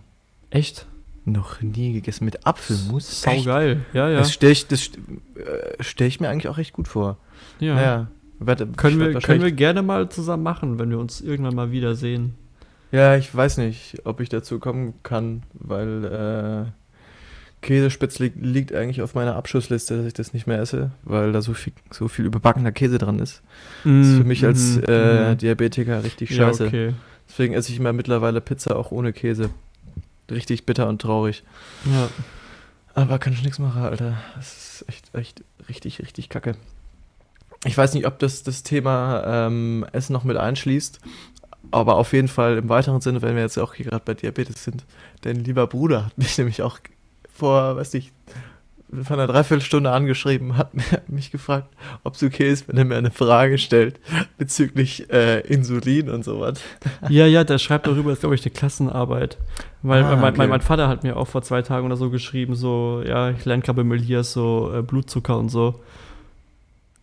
Echt? Noch nie gegessen mit Apfelmus. Sau geil. Ja, ja. Das stelle ich, das äh, stell ich mir eigentlich auch echt gut vor. ja. Naja. Warte, Können, wir, können wir gerne mal zusammen machen, wenn wir uns irgendwann mal wiedersehen. Ja, ich weiß nicht, ob ich dazu kommen kann, weil äh, Käsespätzle liegt eigentlich auf meiner Abschussliste, dass ich das nicht mehr esse, weil da so viel, so viel überbackener Käse dran ist. Das ist für mich als Mhm, äh, mhm. Diabetiker richtig ja, scheiße. okay. Deswegen esse ich immer mittlerweile Pizza auch ohne Käse. Richtig bitter und traurig. Ja. Aber kann ich nichts machen, Alter. Das ist echt, echt richtig, richtig kacke. Ich weiß nicht, ob das das Thema ähm, Essen noch mit einschließt, aber auf jeden Fall im weiteren Sinne, wenn wir jetzt auch hier gerade bei Diabetes sind. Dein lieber Bruder hat mich nämlich auch vor, weiß nicht, von einer Dreiviertelstunde angeschrieben, hat mich gefragt, ob es okay ist, wenn er mir eine Frage stellt bezüglich äh, Insulin und sowas. ja, ja, der schreibt darüber, ist glaube ich eine Klassenarbeit. Weil Ah, mein, okay. mein, mein Vater hat mir auch vor zwei Tagen oder so geschrieben, so, ja, ich lerne gerade bei Melias so äh, Blutzucker und so.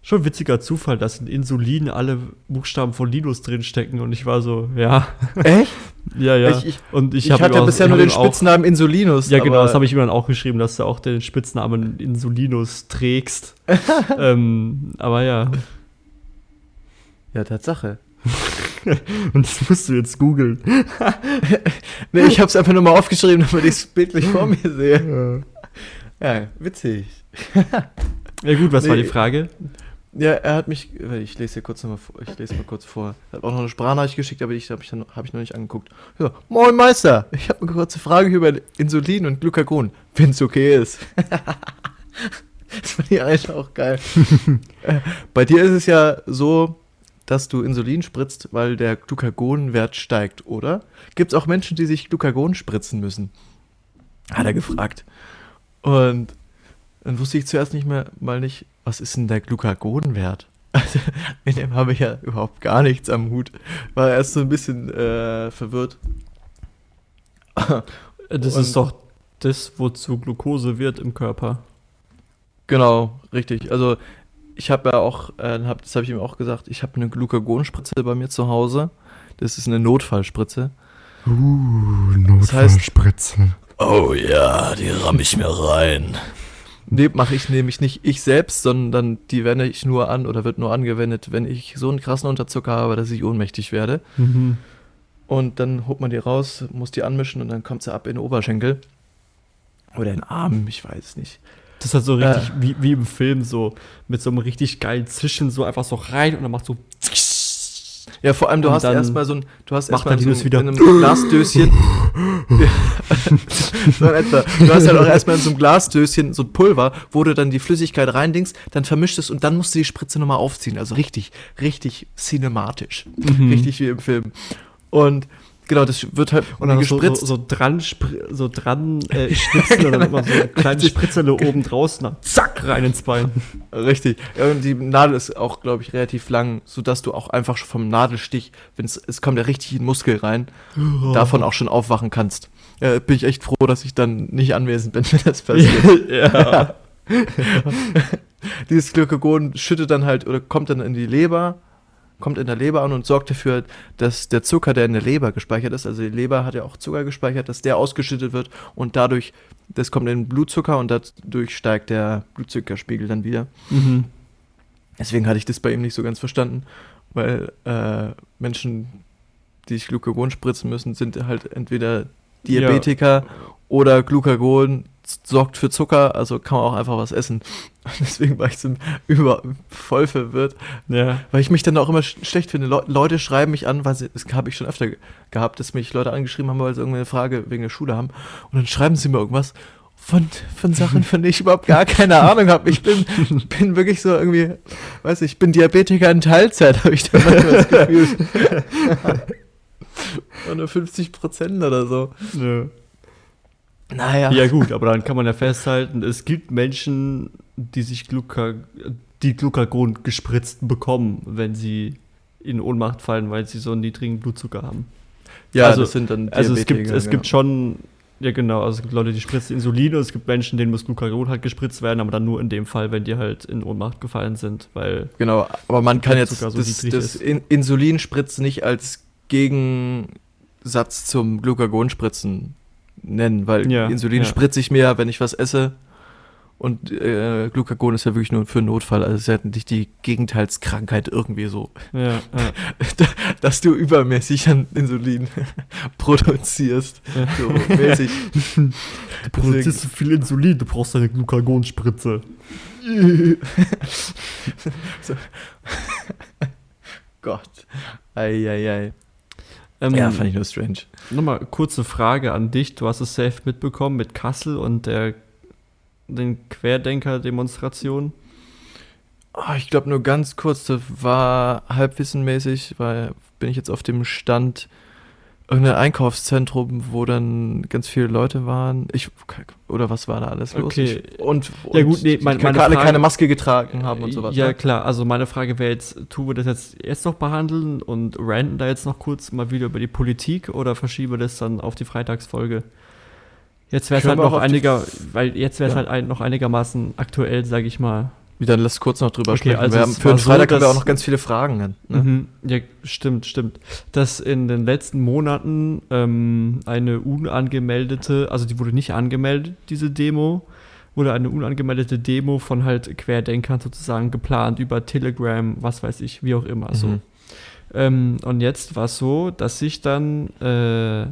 Schon witziger Zufall, dass in Insulin alle Buchstaben von Linus drinstecken und ich war so, ja, Echt? ja, ja. Ich, ich, und ich, ich, hatte auch- bisher nur den ihm auch- Spitznamen Insulinus. Ja, genau, das habe ich ihm dann auch geschrieben, dass du auch den Spitznamen Insulinus trägst. ähm, aber ja, Ja, Tatsache. und das musst du jetzt googeln. Nee, ich habe es einfach nur mal aufgeschrieben, damit ich es bildlich vor mir sehe. Ja, witzig. Ja gut, was war Nee. die Frage? Ja, er hat mich, ich lese hier kurz noch mal vor, ich lese mal kurz vor. Er hat auch noch eine Sprachnachricht geschickt, aber die habe ich, hab ich noch nicht angeguckt. Ja, Moin Meister, ich habe eine kurze Frage über Insulin und Glucagon, wenn es okay ist. das fand ich eigentlich auch geil. Äh, Bei dir ist es ja so, dass du Insulin spritzt, weil der Glucagonwert steigt, oder? Gibt es auch Menschen, die sich Glucagon spritzen müssen? Hat er gefragt. Und dann wusste ich zuerst nicht mehr mal nicht, was ist denn der Glucagonwert? Also, mit dem habe ich ja überhaupt gar nichts am Hut. War erst so ein bisschen äh, verwirrt. Das Und- ist doch das, wozu Glucose wird im Körper. Genau, richtig. Also ich habe ja auch, äh, hab, das habe ich ihm auch gesagt, ich habe eine Glucagonspritze bei mir zu Hause. Das ist eine Notfallspritze. Uh, Das heißt- Notfallspritze. Oh ja, die ramm ich mir rein. Nee, mache ich nämlich nicht ich selbst, sondern die wende ich nur an oder wird nur angewendet, wenn ich so einen krassen Unterzucker habe, dass ich ohnmächtig werde. Mhm. Und dann holt man die raus, muss die anmischen und dann kommt sie ab in den Oberschenkel. Oder in den Arm, ich weiß nicht. Das ist halt so richtig wie, wie im Film, so mit so einem richtig geilen Zischen, so einfach so rein und dann macht so. Ja, vor allem, du Und hast erstmal so ein, du hast erstmal er so ein, wieder. in einem Glasdöschen. so in etwa. Du hast halt auch erstmal in so einem Glasdöschen so ein Pulver, wo du dann die Flüssigkeit reindingst, dann vermischt es und dann musst du die Spritze nochmal aufziehen. Also richtig, richtig cinematisch. Mhm. Richtig wie im Film. Und genau, das wird halt Und dann so, so, gespritzt. so dran, so dran äh, schnipsen und dann immer so eine kleine Spritzerle oben draußen, dann zack, rein ins Bein. Richtig. Ja, und die Nadel ist auch, glaube ich, relativ lang, sodass du auch einfach schon vom Nadelstich, wenn es, kommt ja richtig in den Muskel rein, davon auch schon aufwachen kannst. Ja, bin ich echt froh, dass ich dann nicht anwesend bin, wenn das passiert. ja. Dieses Glykagon schüttet dann halt oder kommt dann in die Leber, kommt in der Leber an und sorgt dafür, dass der Zucker, der in der Leber gespeichert ist, also die Leber hat ja auch Zucker gespeichert, dass der ausgeschüttet wird und dadurch, das kommt in den Blutzucker und dadurch steigt der Blutzuckerspiegel dann wieder. Mhm. Deswegen hatte ich das bei ihm nicht so ganz verstanden, weil äh, Menschen, die sich Glucagon spritzen müssen, sind halt entweder Diabetiker oder Glucagon sorgt für Zucker, also kann man auch einfach was essen. Deswegen war ich so über voll verwirrt, Ja. weil ich mich dann auch immer sch schlecht finde. Le Leute schreiben mich an, weil sie, das habe ich schon öfter ge gehabt, dass mich Leute angeschrieben haben, weil sie irgendeine Frage wegen der Schule haben. Und dann schreiben sie mir irgendwas von, von Sachen, von denen ich überhaupt gar keine Ahnung habe. Ich bin, bin wirklich so irgendwie, weiß ich, ich bin Diabetiker in Teilzeit, habe ich da manchmal das Gefühl. Nur 50 Prozent oder so. Nö. Naja. Ja gut, aber dann kann man ja festhalten, es gibt Menschen, die sich Gluca die Glucagon gespritzt bekommen, wenn sie in Ohnmacht fallen, weil sie so einen niedrigen Blutzucker haben. Ja, Also- das sind dann Also es gibt, es ja. gibt schon, ja genau, also es gibt Leute, die spritzen Insulin und es gibt Menschen, denen muss Glucagon halt gespritzt werden, aber dann nur in dem Fall, wenn die halt in Ohnmacht gefallen sind, weil Genau, aber man kann jetzt so das, das. In Insulinspritzen nicht als Gegensatz zum Glukagonspritzen nennen, weil Ja, Insulin ja. spritze ich mehr, wenn ich was esse. Und äh, Glucagon ist ja wirklich nur für einen Notfall. Also es ist ja nicht die Gegenteilskrankheit irgendwie so, ja, ja, dass du übermäßig an Insulin produzierst. So mäßig. Du produzierst so viel Insulin, du brauchst eine Glucagonspritze. so. Gott. Eieiei. Ähm, Ja, fand ich nur strange. Nochmal kurze Frage an dich. Du hast es safe mitbekommen mit Kassel und der den Querdenker-Demonstration. Ah, ich glaube nur ganz kurz, das war halbwissenmäßig, weil bin ich jetzt auf dem Stand irgendein Einkaufszentrum, wo dann ganz viele Leute waren. Ich oder was war da alles los? Okay. Ich, und, und Ja, gut, nee, mein- keine, meine alle Frage- keine Maske getragen haben und sowas. Ja, ne? klar. Also meine Frage wäre jetzt, tun wir das jetzt, jetzt noch behandeln und ranten da jetzt noch kurz mal wieder über die Politik oder verschieben wir das dann auf die Freitagsfolge? Jetzt wäre es halt noch einiger, weil jetzt wäre es Ja. halt ein, noch einigermaßen aktuell, sage ich mal. Wie, Dann lass kurz noch drüber Okay, sprechen. also haben, für den so, Freitag haben wir auch noch ganz viele Fragen. Ne? Mhm. Ja, stimmt, stimmt. Dass in den letzten Monaten ähm, eine unangemeldete, also die wurde nicht angemeldet, diese Demo, wurde eine unangemeldete Demo von halt Querdenkern sozusagen geplant über Telegram, was weiß ich, wie auch immer. So. Mhm. Ähm, und jetzt war es so, dass sich dann äh,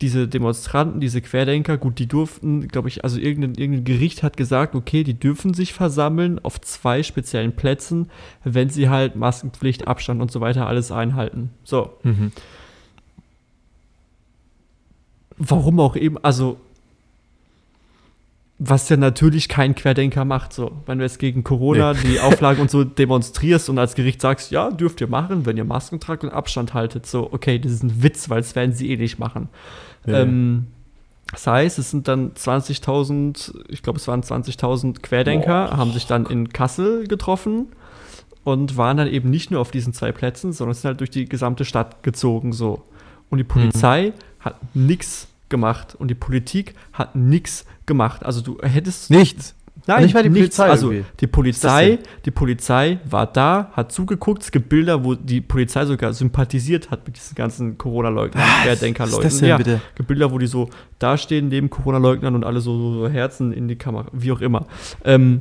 diese Demonstranten, diese Querdenker, gut, die durften, glaube ich, also irgendein, irgendein Gericht hat gesagt, okay, die dürfen sich versammeln auf zwei speziellen Plätzen, wenn sie halt Maskenpflicht, Abstand und so weiter alles einhalten. So, Mhm. warum auch eben, also was ja natürlich kein Querdenker macht, so. Wenn du jetzt gegen Corona die Auflagen und so demonstrierst und als Gericht sagst, ja, dürft ihr machen, wenn ihr Masken tragt und Abstand haltet, so, okay, das ist ein Witz, weil das werden sie eh nicht machen. Ja. Ähm, Das heißt, es sind dann 20.000, ich glaube, es waren 20.000 Querdenker, haben sich dann in Kassel getroffen und waren dann eben nicht nur auf diesen zwei Plätzen, sondern sind halt durch die gesamte Stadt gezogen so. Und die Polizei hat nichts gemacht und die Politik hat nichts gemacht. Also du hättest Nichts. Nein, Nicht mal die nichts. Polizei Also irgendwie. die Polizei, die Polizei war da, hat zugeguckt. Es gibt Bilder, wo die Polizei sogar sympathisiert hat mit diesen ganzen Corona-Leugnern, Querdenker-Leuten. Was ist das denn ja, bitte? gibt Bilder, wo die so dastehen neben Corona-Leugnern und alle so, so, so Herzen in die Kamera, wie auch immer. Ähm,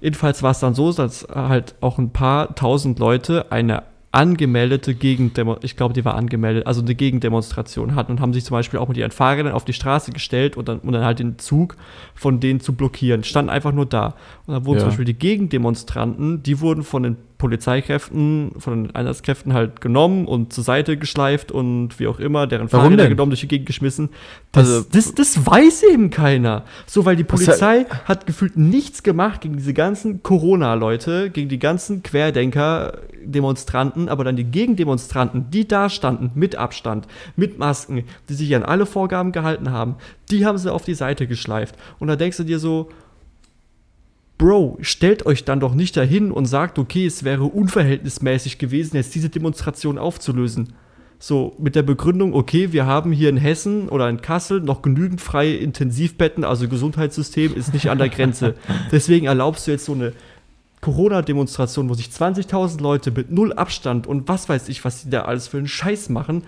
jedenfalls war es dann so, dass halt auch ein paar tausend Leute eine angemeldete Gegendemo, ich glaube, die war angemeldet, also eine Gegendemonstration hatten und haben sich zum Beispiel auch mit ihren Fahrrädern auf die Straße gestellt und dann, und dann halt den Zug von denen zu blockieren. Standen einfach nur da. Und dann wurden Ja. zum Beispiel die Gegendemonstranten, die wurden von den Polizeikräften, von den Einsatzkräften halt genommen und zur Seite geschleift und wie auch immer, deren Warum Fahrräder denn? genommen, durch die Gegend geschmissen. Das, Also- das, das weiß eben keiner. So, weil die Polizei hat gefühlt nichts gemacht gegen diese ganzen Corona-Leute, gegen die ganzen Querdenker, Demonstranten, aber dann die Gegendemonstranten, die da standen, mit Abstand, mit Masken, die sich an alle Vorgaben gehalten haben, die haben sie auf die Seite geschleift. Und da denkst du dir so, Bro, stellt euch dann doch nicht dahin und sagt, okay, es wäre unverhältnismäßig gewesen, jetzt diese Demonstration aufzulösen. So, mit der Begründung, okay, wir haben hier in Hessen oder in Kassel noch genügend freie Intensivbetten, also Gesundheitssystem ist nicht an der Grenze. Deswegen erlaubst du jetzt so eine Corona-Demonstration, wo sich 20.000 Leute mit null Abstand und was weiß ich, was die da alles für einen Scheiß machen,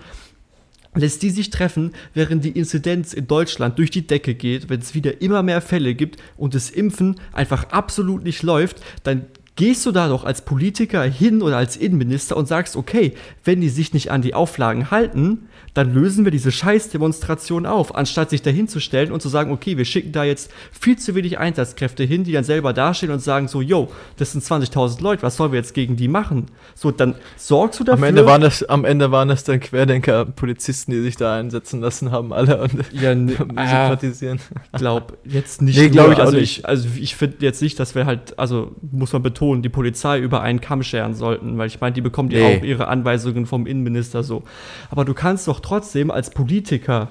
lässt die sich treffen, während die Inzidenz in Deutschland durch die Decke geht, wenn es wieder immer mehr Fälle gibt und das Impfen einfach absolut nicht läuft, dann gehst du da doch als Politiker hin oder als Innenminister und sagst, okay, wenn die sich nicht an die Auflagen halten, dann lösen wir diese Scheißdemonstration auf, anstatt sich dahin zu stellen und zu sagen, okay, wir schicken da jetzt viel zu wenig Einsatzkräfte hin, die dann selber dastehen und sagen so, yo, das sind 20.000 Leute, was sollen wir jetzt gegen die machen? So, dann sorgst du dafür. Am Ende, waren das, am Ende waren das dann Querdenker-Polizisten, die sich da einsetzen lassen haben, alle und ja, ne, sympathisieren. glaub jetzt nicht. Nee, glaub nur. ich also nicht. Ich, also ich finde jetzt nicht, dass wir halt, also muss man betonen, die Polizei über einen Kamm scheren sollten, weil ich meine, die bekommen ja Nee. auch ihre Anweisungen vom Innenminister so. Aber du kannst doch trotzdem als Politiker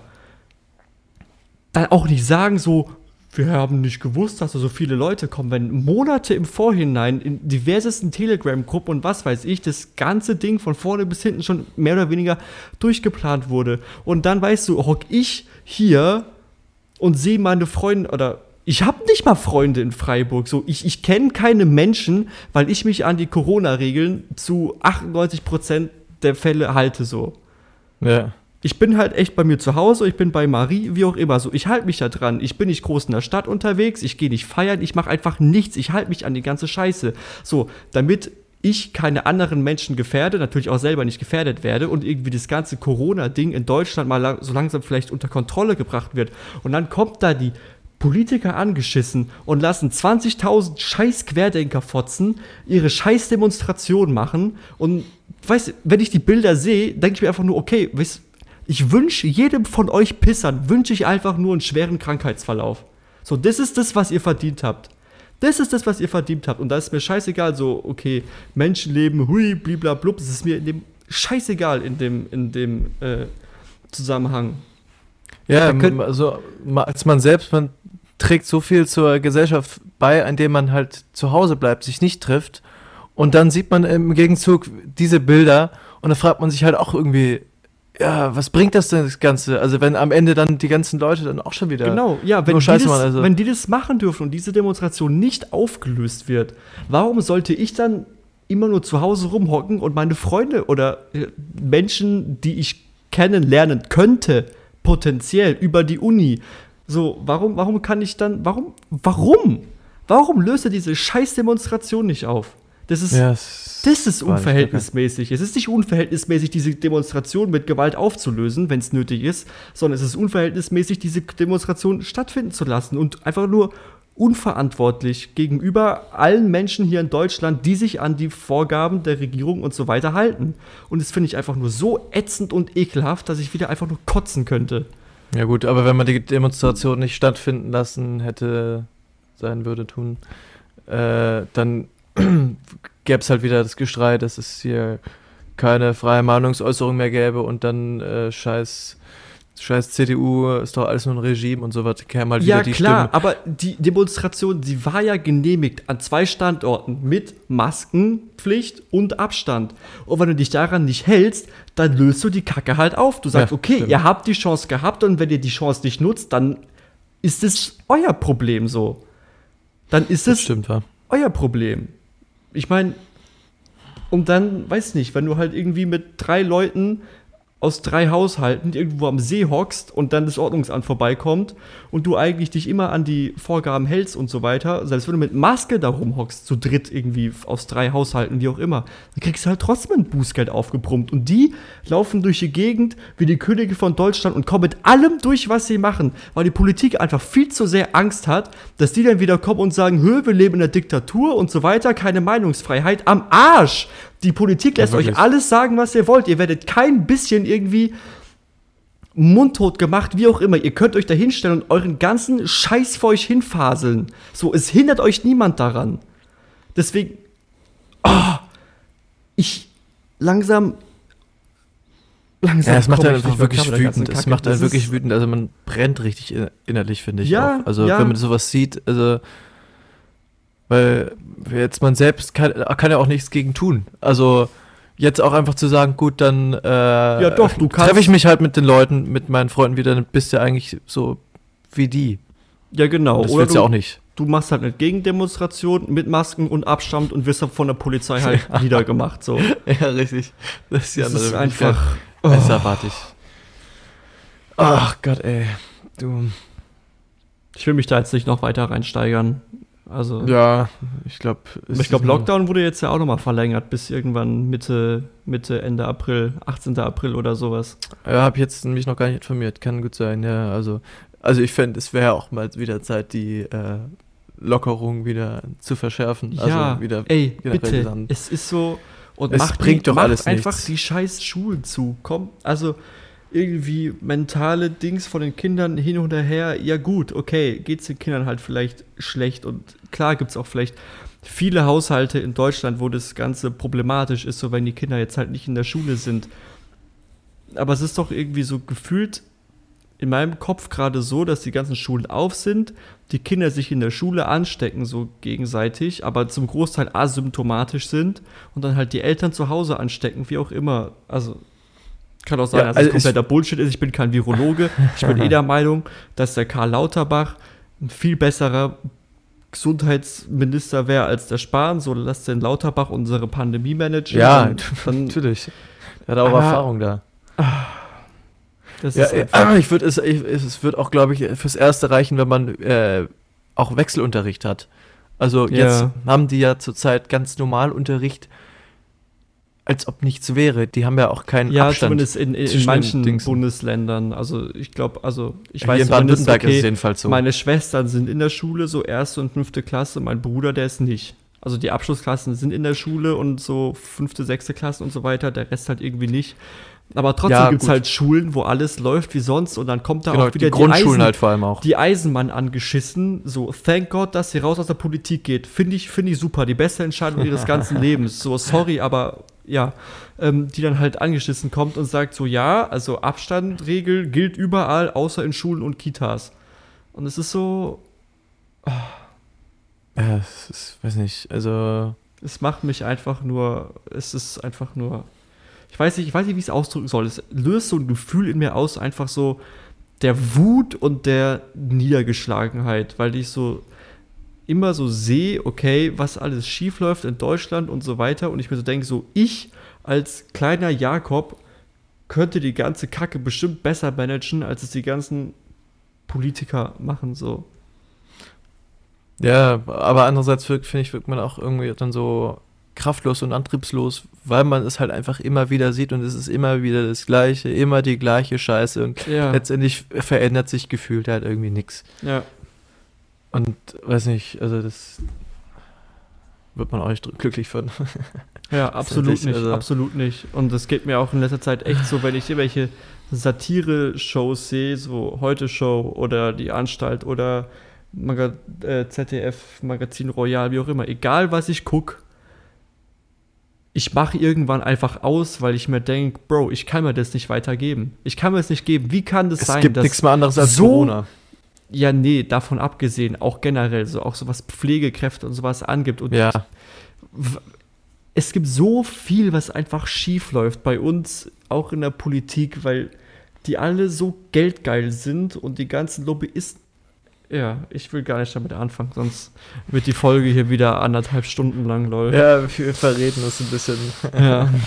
dann auch nicht sagen so, wir haben nicht gewusst, dass da so viele Leute kommen, wenn Monate im Vorhinein in diversesten Telegram-Gruppen und was weiß ich, das ganze Ding von vorne bis hinten schon mehr oder weniger durchgeplant wurde. Und dann weißt du, hock ich hier und sehe meine Freunde oder ich habe nicht mal Freunde in Freiburg. So, ich, ich kenne keine Menschen, weil ich mich an die Corona-Regeln zu 98% der Fälle halte so. Ja. Ich bin halt echt bei mir zu Hause, ich bin bei Marie, wie auch immer. So, ich halte mich da dran. Ich bin nicht groß in der Stadt unterwegs, ich gehe nicht feiern, ich mache einfach nichts. Ich halte mich an die ganze Scheiße. So, damit ich keine anderen Menschen gefährde, natürlich auch selber nicht gefährdet werde und irgendwie das ganze Corona-Ding in Deutschland mal lang, so langsam vielleicht unter Kontrolle gebracht wird. Und dann kommt da die Politiker angeschissen und lassen 20.000 scheiß Querdenker-Fotzen ihre scheiß Demonstration machen. Und weißt du, wenn ich die Bilder sehe, denke ich mir einfach nur, okay, weißt, ich wünsche jedem von euch Pissern, wünsche ich einfach nur einen schweren Krankheitsverlauf. So, das ist das, was ihr verdient habt. Das ist das, was ihr verdient habt. Und da ist mir scheißegal, so, okay, Menschenleben, hui, bliblablub, das ist mir in dem scheißegal in dem, in dem äh, Zusammenhang. Ja, also als man selbst, man trägt so viel zur Gesellschaft bei, indem man halt zu Hause bleibt, sich nicht trifft. Und dann sieht man im Gegenzug diese Bilder und da fragt man sich halt auch irgendwie, ja, was bringt das denn das Ganze? Also wenn am Ende dann die ganzen Leute dann auch schon wieder. Genau, ja, wenn die, das, machen, also. wenn die das machen dürfen und diese Demonstration nicht aufgelöst wird, warum sollte ich dann immer nur zu Hause rumhocken und meine Freunde oder äh, Menschen, die ich kennenlernen könnte, potenziell über die Uni, so, warum, warum kann ich dann, warum, warum? Warum löst er diese scheiß Demonstration nicht auf? Das ist, Ja, das ist unverhältnismäßig. Es ist nicht unverhältnismäßig, diese Demonstration mit Gewalt aufzulösen, wenn es nötig ist, sondern es ist unverhältnismäßig, diese Demonstration stattfinden zu lassen und einfach nur unverantwortlich gegenüber allen Menschen hier in Deutschland, die sich an die Vorgaben der Regierung und so weiter halten. Und das finde ich einfach nur so ätzend und ekelhaft, dass ich wieder einfach nur kotzen könnte. Ja gut, aber wenn man die Demonstration nicht stattfinden lassen hätte, sein würde tun, äh, dann gäbe es halt wieder das Geschrei, dass es hier keine freie Meinungsäußerung mehr gäbe und dann äh, scheiß scheiß CDU ist doch alles nur ein Regime und so was. Kämen halt Ja, wieder die klar, Stimmen. aber die Demonstration, die war ja genehmigt an zwei Standorten mit Maskenpflicht und Abstand. Und wenn du dich daran nicht hältst, dann löst du die Kacke halt auf. Du sagst, Ja, okay, stimmt. ihr habt die Chance gehabt und wenn ihr die Chance nicht nutzt, dann ist es euer Problem so. Dann ist Das es stimmt, wa? euer Problem. Ich meine, und dann, weiß nicht, wenn du halt irgendwie mit drei Leuten aus drei Haushalten irgendwo am See hockst und dann das Ordnungsamt vorbeikommt und du eigentlich dich immer an die Vorgaben hältst und so weiter, selbst wenn du mit Maske da rumhockst, zu dritt irgendwie aus drei Haushalten, wie auch immer, dann kriegst du halt trotzdem ein Bußgeld aufgebrummt. Und die laufen durch die Gegend wie die Könige von Deutschland und kommen mit allem durch, was sie machen, weil die Politik einfach viel zu sehr Angst hat, dass die dann wieder kommen und sagen, Hö, wir leben in der Diktatur und so weiter, keine Meinungsfreiheit. Am Arsch! Die Politik lässt euch wirklich. alles sagen, was ihr wollt. Ihr werdet kein bisschen irgendwie mundtot gemacht, wie auch immer. Ihr könnt euch da hinstellen und euren ganzen Scheiß vor euch hinfaseln. So, es hindert euch niemand daran. Deswegen, oh, ich langsam, langsam. Ja, es macht komm einen wirklich wütend. Es macht einen Das wirklich wütend. Also man brennt richtig in- innerlich, finde ich. Ja, auch. Also ja. wenn man sowas sieht, also weil jetzt man selbst kann, kann ja auch nichts gegen tun. Also jetzt auch einfach zu sagen, gut, dann äh, Ja, doch, du kannst- treffe ich mich halt mit den Leuten, mit meinen Freunden wieder, dann bist du eigentlich so wie die. Ja, genau. Das Oder willst du ja auch nicht. du machst halt eine Gegendemonstration mit Masken und Abstand und wirst dann von der Polizei halt niedergemacht. So. Ja, richtig. Das ist, die Das ist einfach. Das Oh. erwarte ich. Ach Gott, ey. Du. Ich will mich da jetzt nicht noch weiter reinsteigern. Also, Ja, ich glaube. ich glaube, Lockdown wurde jetzt ja auch nochmal verlängert bis irgendwann Mitte, Mitte, Ende April, 18. April oder sowas. Ja, habe jetzt mich noch gar nicht informiert. Kann gut sein, ja. Also, also ich fände, es wäre auch mal wieder Zeit, die äh, Lockerung wieder zu verschärfen. Also ja, wieder ey, bitte. dann- Es ist so. Und Es macht bringt die, doch macht alles einfach nichts. die scheiß Schulen zu. Komm, also irgendwie mentale Dings von den Kindern hin und her. Ja, gut, okay, geht's den Kindern halt vielleicht schlecht. Und klar gibt's auch vielleicht viele Haushalte in Deutschland, wo das Ganze problematisch ist, so wenn die Kinder jetzt halt nicht in der Schule sind. Aber es ist doch irgendwie so gefühlt in meinem Kopf gerade so, dass die ganzen Schulen auf sind, die Kinder sich in der Schule anstecken, so gegenseitig, aber zum Großteil asymptomatisch sind und dann halt die Eltern zu Hause anstecken, wie auch immer. Also kann auch sein, Ja, dass also es kompletter Bullshit ist. Ich bin kein Virologe. Ich bin eh der Meinung, dass der Karl Lauterbach ein viel besserer Gesundheitsminister wäre als der Spahn. So lasst den Lauterbach unsere Pandemie managen. Ja, dann, Natürlich. Er hat auch Aber- Erfahrung da. das Ja, ist äh, einfach- ich würde es, ich, es wird auch, glaube ich, fürs Erste reichen, wenn man äh, auch Wechselunterricht hat. Also jetzt Ja. haben die ja zurzeit ganz normal Unterricht, als ob nichts wäre. Die haben ja auch keinen Ja, Abstand. zumindest in, in, in manchen Dingsen. Bundesländern. Also ich glaube, also ich Hier weiß in Baden-Württemberg ist es okay, jedenfalls so. meine Schwestern sind in der Schule, so erste und fünfte Klasse. Mein Bruder, der ist nicht. Also die Abschlussklassen sind in der Schule und so fünfte, sechste Klassen und so weiter. Der Rest halt irgendwie nicht. Aber trotzdem Ja, gibt es halt Schulen, wo alles läuft wie sonst und dann kommt da genau, auch wieder die Grundschulen Eisen, halt vor allem auch. die Eisenmann angeschissen. So, thank God, dass sie raus aus der Politik geht. Finde ich, finde ich super. Die beste Entscheidung ihres ganzen Lebens. So, sorry, aber ja. Ähm, die dann halt angeschissen kommt und sagt so, ja, also Abstandregel gilt überall, außer in Schulen und Kitas. Und es ist so, Ja, es ist, weiß nicht, also es macht mich einfach nur, es ist einfach nur, ich weiß nicht, ich weiß nicht, wie ich es ausdrücken soll. Es löst so ein Gefühl in mir aus, einfach so der Wut und der Niedergeschlagenheit, weil ich so immer so sehe, okay, was alles schief läuft in Deutschland und so weiter und ich mir so denke, so ich als kleiner Jakob könnte die ganze Kacke bestimmt besser managen, als es die ganzen Politiker machen, so. Ja, aber andererseits wirkt, finde ich, wirkt man auch irgendwie dann so kraftlos und antriebslos, weil man es halt einfach immer wieder sieht und es ist immer wieder das Gleiche, immer die gleiche Scheiße und Ja, letztendlich verändert sich gefühlt halt irgendwie nichts. ja. Und weiß nicht, also das wird man auch nicht glücklich von. Ja, absolut nicht, also- absolut nicht. Und das geht mir auch in letzter Zeit echt so, wenn ich irgendwelche Satire-Shows sehe, so Heute-Show oder Die Anstalt oder Maga äh, ZDF, Magazin Royal, wie auch immer. Egal, was ich gucke, ich mache irgendwann einfach aus, weil ich mir denke, Bro, ich kann mir das nicht weitergeben. Ich kann mir das nicht geben. Wie kann das Es sein, gibt dass nichts mehr anderes als so- Corona. Ja, nee, davon abgesehen, auch generell, so auch so was Pflegekräfte und sowas angibt. Und Ja, es gibt so viel, was einfach schief läuft bei uns, auch in der Politik, weil die alle so geldgeil sind und die ganzen Lobbyisten. Ja, ich will gar nicht damit anfangen, sonst wird die Folge hier wieder anderthalb Stunden lang, lol. ja, wir verreden uns ein bisschen. Ja.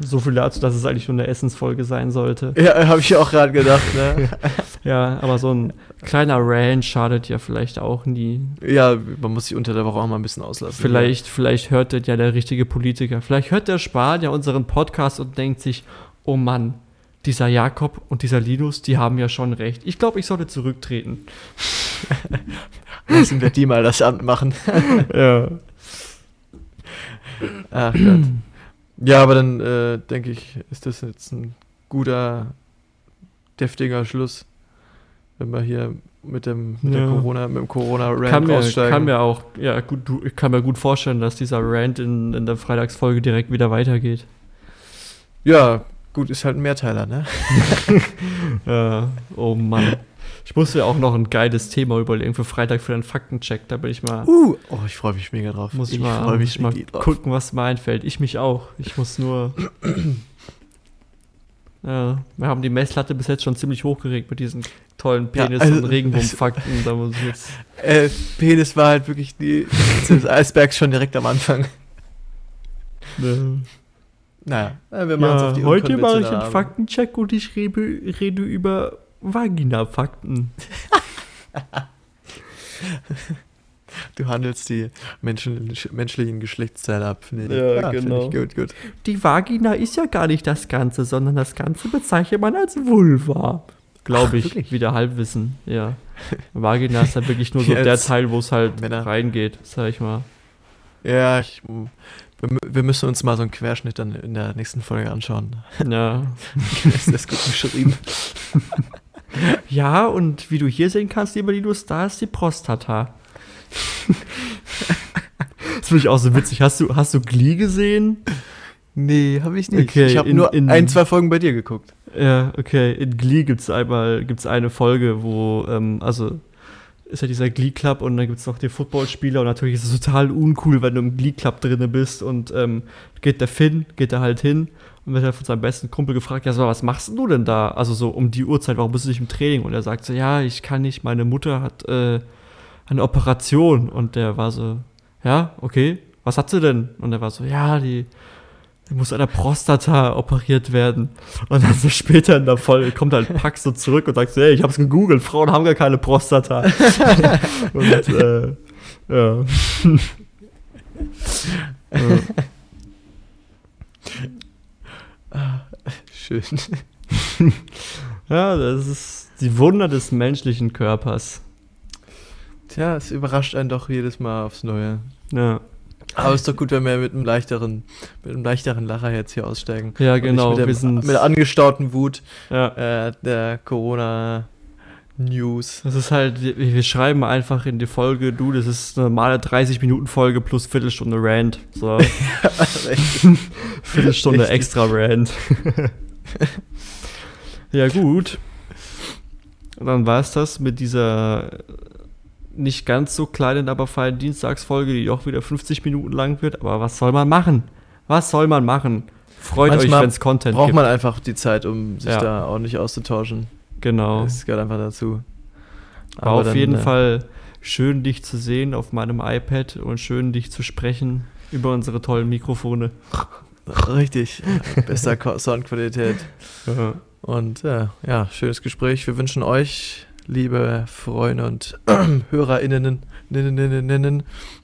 So viel dazu, dass es eigentlich nur eine Essensfolge sein sollte. Ja, habe ich auch gerade gedacht, ne? Ja, aber so ein kleiner Rant schadet ja vielleicht auch nie. ja, man muss sich unter der Woche auch mal ein bisschen auslassen. Vielleicht, vielleicht hört das ja der richtige Politiker. Vielleicht hört der Spahn ja unseren Podcast und denkt sich, oh Mann, dieser Jakob und dieser Linus, die haben ja schon recht. Ich glaube, ich sollte zurücktreten. Lassen wir die mal das Amt machen. Ja. Ach Gott. Ja, aber dann äh, denke ich, ist das jetzt ein guter, deftiger Schluss, wenn wir hier mit dem, mit Ja. Corona, mit dem Corona-Rant Kann mir, aussteigen. kann mir auch, ja gut, du, ich kann mir gut vorstellen, dass dieser Rant in, in der Freitagsfolge direkt wieder weitergeht. ja, gut, ist halt ein Mehrteiler, ne? Ja, oh Mann. Ich muss mir auch noch ein geiles Thema überlegen für Freitag für den Faktencheck. Da bin ich mal, Uh, oh, ich freue mich mega drauf. muss ich, ich mal, freu muss ich mal gucken, was mir einfällt. Ich mich auch. Ich muss nur. ja, wir haben die Messlatte bis jetzt schon ziemlich hochgeregt mit diesen tollen Ja, Penis- also- und Regenbogenfakten. Da muss ich jetzt. Äh, Penis war halt wirklich die des Eisbergs schon direkt am Anfang. Ne. Naja, wir machen es Ja, auf die heute mache ich einen. Faktencheck und ich rede, rede über Vagina-Fakten. Du handelst die Menschen, menschlichen Geschlechtsteile ab. finde ich. Ja, finde genau. Ich gut, gut. Die Vagina ist ja gar nicht das Ganze, sondern das Ganze bezeichnet man als Vulva. Glaube ich, wirklich? wieder Halbwissen, ja. Vagina ist halt wirklich nur so der Teil, wo es halt Männer. reingeht, sag ich mal. Ja, ich, wir, mü- wir müssen uns mal so einen Querschnitt dann in der nächsten Folge anschauen. Ja. ist das gut beschrieben? ja, und wie du hier sehen kannst, lieber Linus, da ist die Prostata. das finde ich auch so witzig. Hast du, hast du Glee gesehen? Nee, habe ich nicht. Okay, ich habe nur in- ein, zwei Folgen bei dir geguckt. Ja, okay. In Glee gibt es einmal gibt's eine Folge, wo, ähm, also ist ja dieser Glee Club und dann gibt es noch den Footballspieler und natürlich ist es total uncool, wenn du im Glee Club drinne bist und ähm, geht der Finn, geht da halt hin und wird halt von seinem besten Kumpel gefragt, ja, so, was machst du denn da? Also so um die Uhrzeit, warum bist du nicht im Training? Und er sagt so, ja, ich kann nicht, meine Mutter hat äh, eine Operation und der war so, ja, okay, was hat sie denn? Und er war so, ja, die die muss an der Prostata operiert werden. Und dann so später in der Folge kommt halt Pax so zurück und sagt so, hey, ich hab's gegoogelt, Frauen haben gar keine Prostata. und äh, ja. ja. Schön. Ja, das ist die Wunder des menschlichen Körpers. Tja, es überrascht einen doch jedes Mal aufs Neue. Ja, Aber ist doch gut, wenn wir mit einem leichteren, mit einem leichteren Lacher jetzt hier aussteigen. ja genau. Mit, dem, wir mit der angestauten Wut ja, äh, der Corona-News. das ist halt, wir, wir schreiben einfach in die Folge, du, das ist eine normale 30-Minuten-Folge plus Viertelstunde Rant. So, Viertelstunde extra Rant. ja, gut. Und dann war es das mit dieser nicht ganz so kleinen, aber feinen Dienstagsfolge, die auch wieder 50 Minuten lang wird. Aber was soll man machen? Was soll man machen? Freut Manchmal euch, wenn es Content Braucht gibt. man einfach die Zeit, um sich Ja. da ordentlich auszutauschen. genau. Das gehört einfach dazu. War auf dann, jeden äh, Fall schön, dich zu sehen auf meinem iPad und schön, dich zu sprechen über unsere tollen Mikrofone. Richtig. Bester Ko- Soundqualität. Und äh, ja, schönes Gespräch. Wir wünschen euch, liebe Freunde und HörerInnen,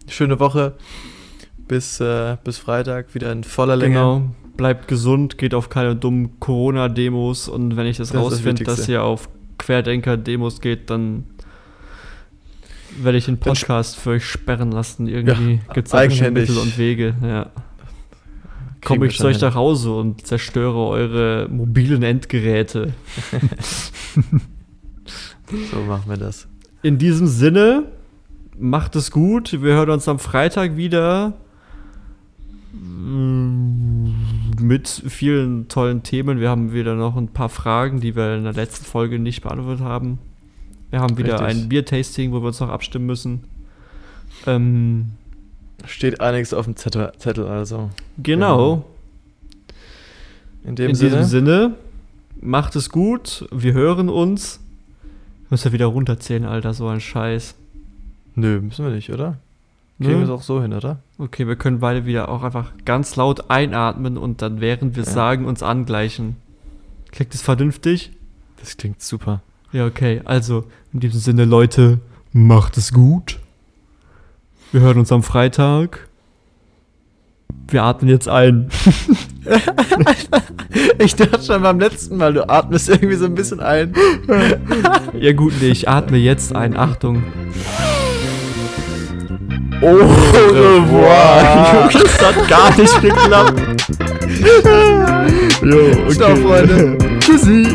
schöne Woche. Bis, äh, bis Freitag wieder in voller Länge. Genau. Bleibt gesund, geht auf keine dummen Corona-Demos und wenn ich das, Das rausfinde, dass ihr auf Querdenker-Demos geht, dann werde ich den Podcast für euch sperren lassen. Irgendwie gibt es. Mittel und Wege. Ja. Komme ich zu euch nach Hause und zerstöre eure mobilen Endgeräte. So machen wir das. In diesem Sinne, macht es gut. Wir hören uns am Freitag wieder. Mm, Mit vielen tollen Themen. Wir haben wieder noch ein paar Fragen, die wir in der letzten Folge nicht beantwortet haben. Wir haben wieder Richtig. ein Biertasting, wo wir uns noch abstimmen müssen. Ähm, Steht einiges auf dem Zettel, Zettel also. genau. In dem In Sinne. diesem Sinne, macht es gut. Wir hören uns. Muss ja wieder runterzählen, Alter, so ein Scheiß. Nö, müssen wir nicht, oder? Kriegen wir es auch so hin, oder? Okay, wir können beide wieder auch einfach ganz laut einatmen und dann, während wir Ja. sagen, uns angleichen. Klingt das vernünftig? Das klingt super. Ja, okay. Also, in diesem Sinne, Leute, macht es gut. Wir hören uns am Freitag. Wir atmen jetzt ein. Ich dachte schon beim letzten Mal, du atmest irgendwie so ein bisschen ein. Ja gut, nee, ich atme jetzt ein. Achtung. Au revoir. Das hat gar nicht geklappt. Jo, okay. Ciao, Freunde. Tschüssi.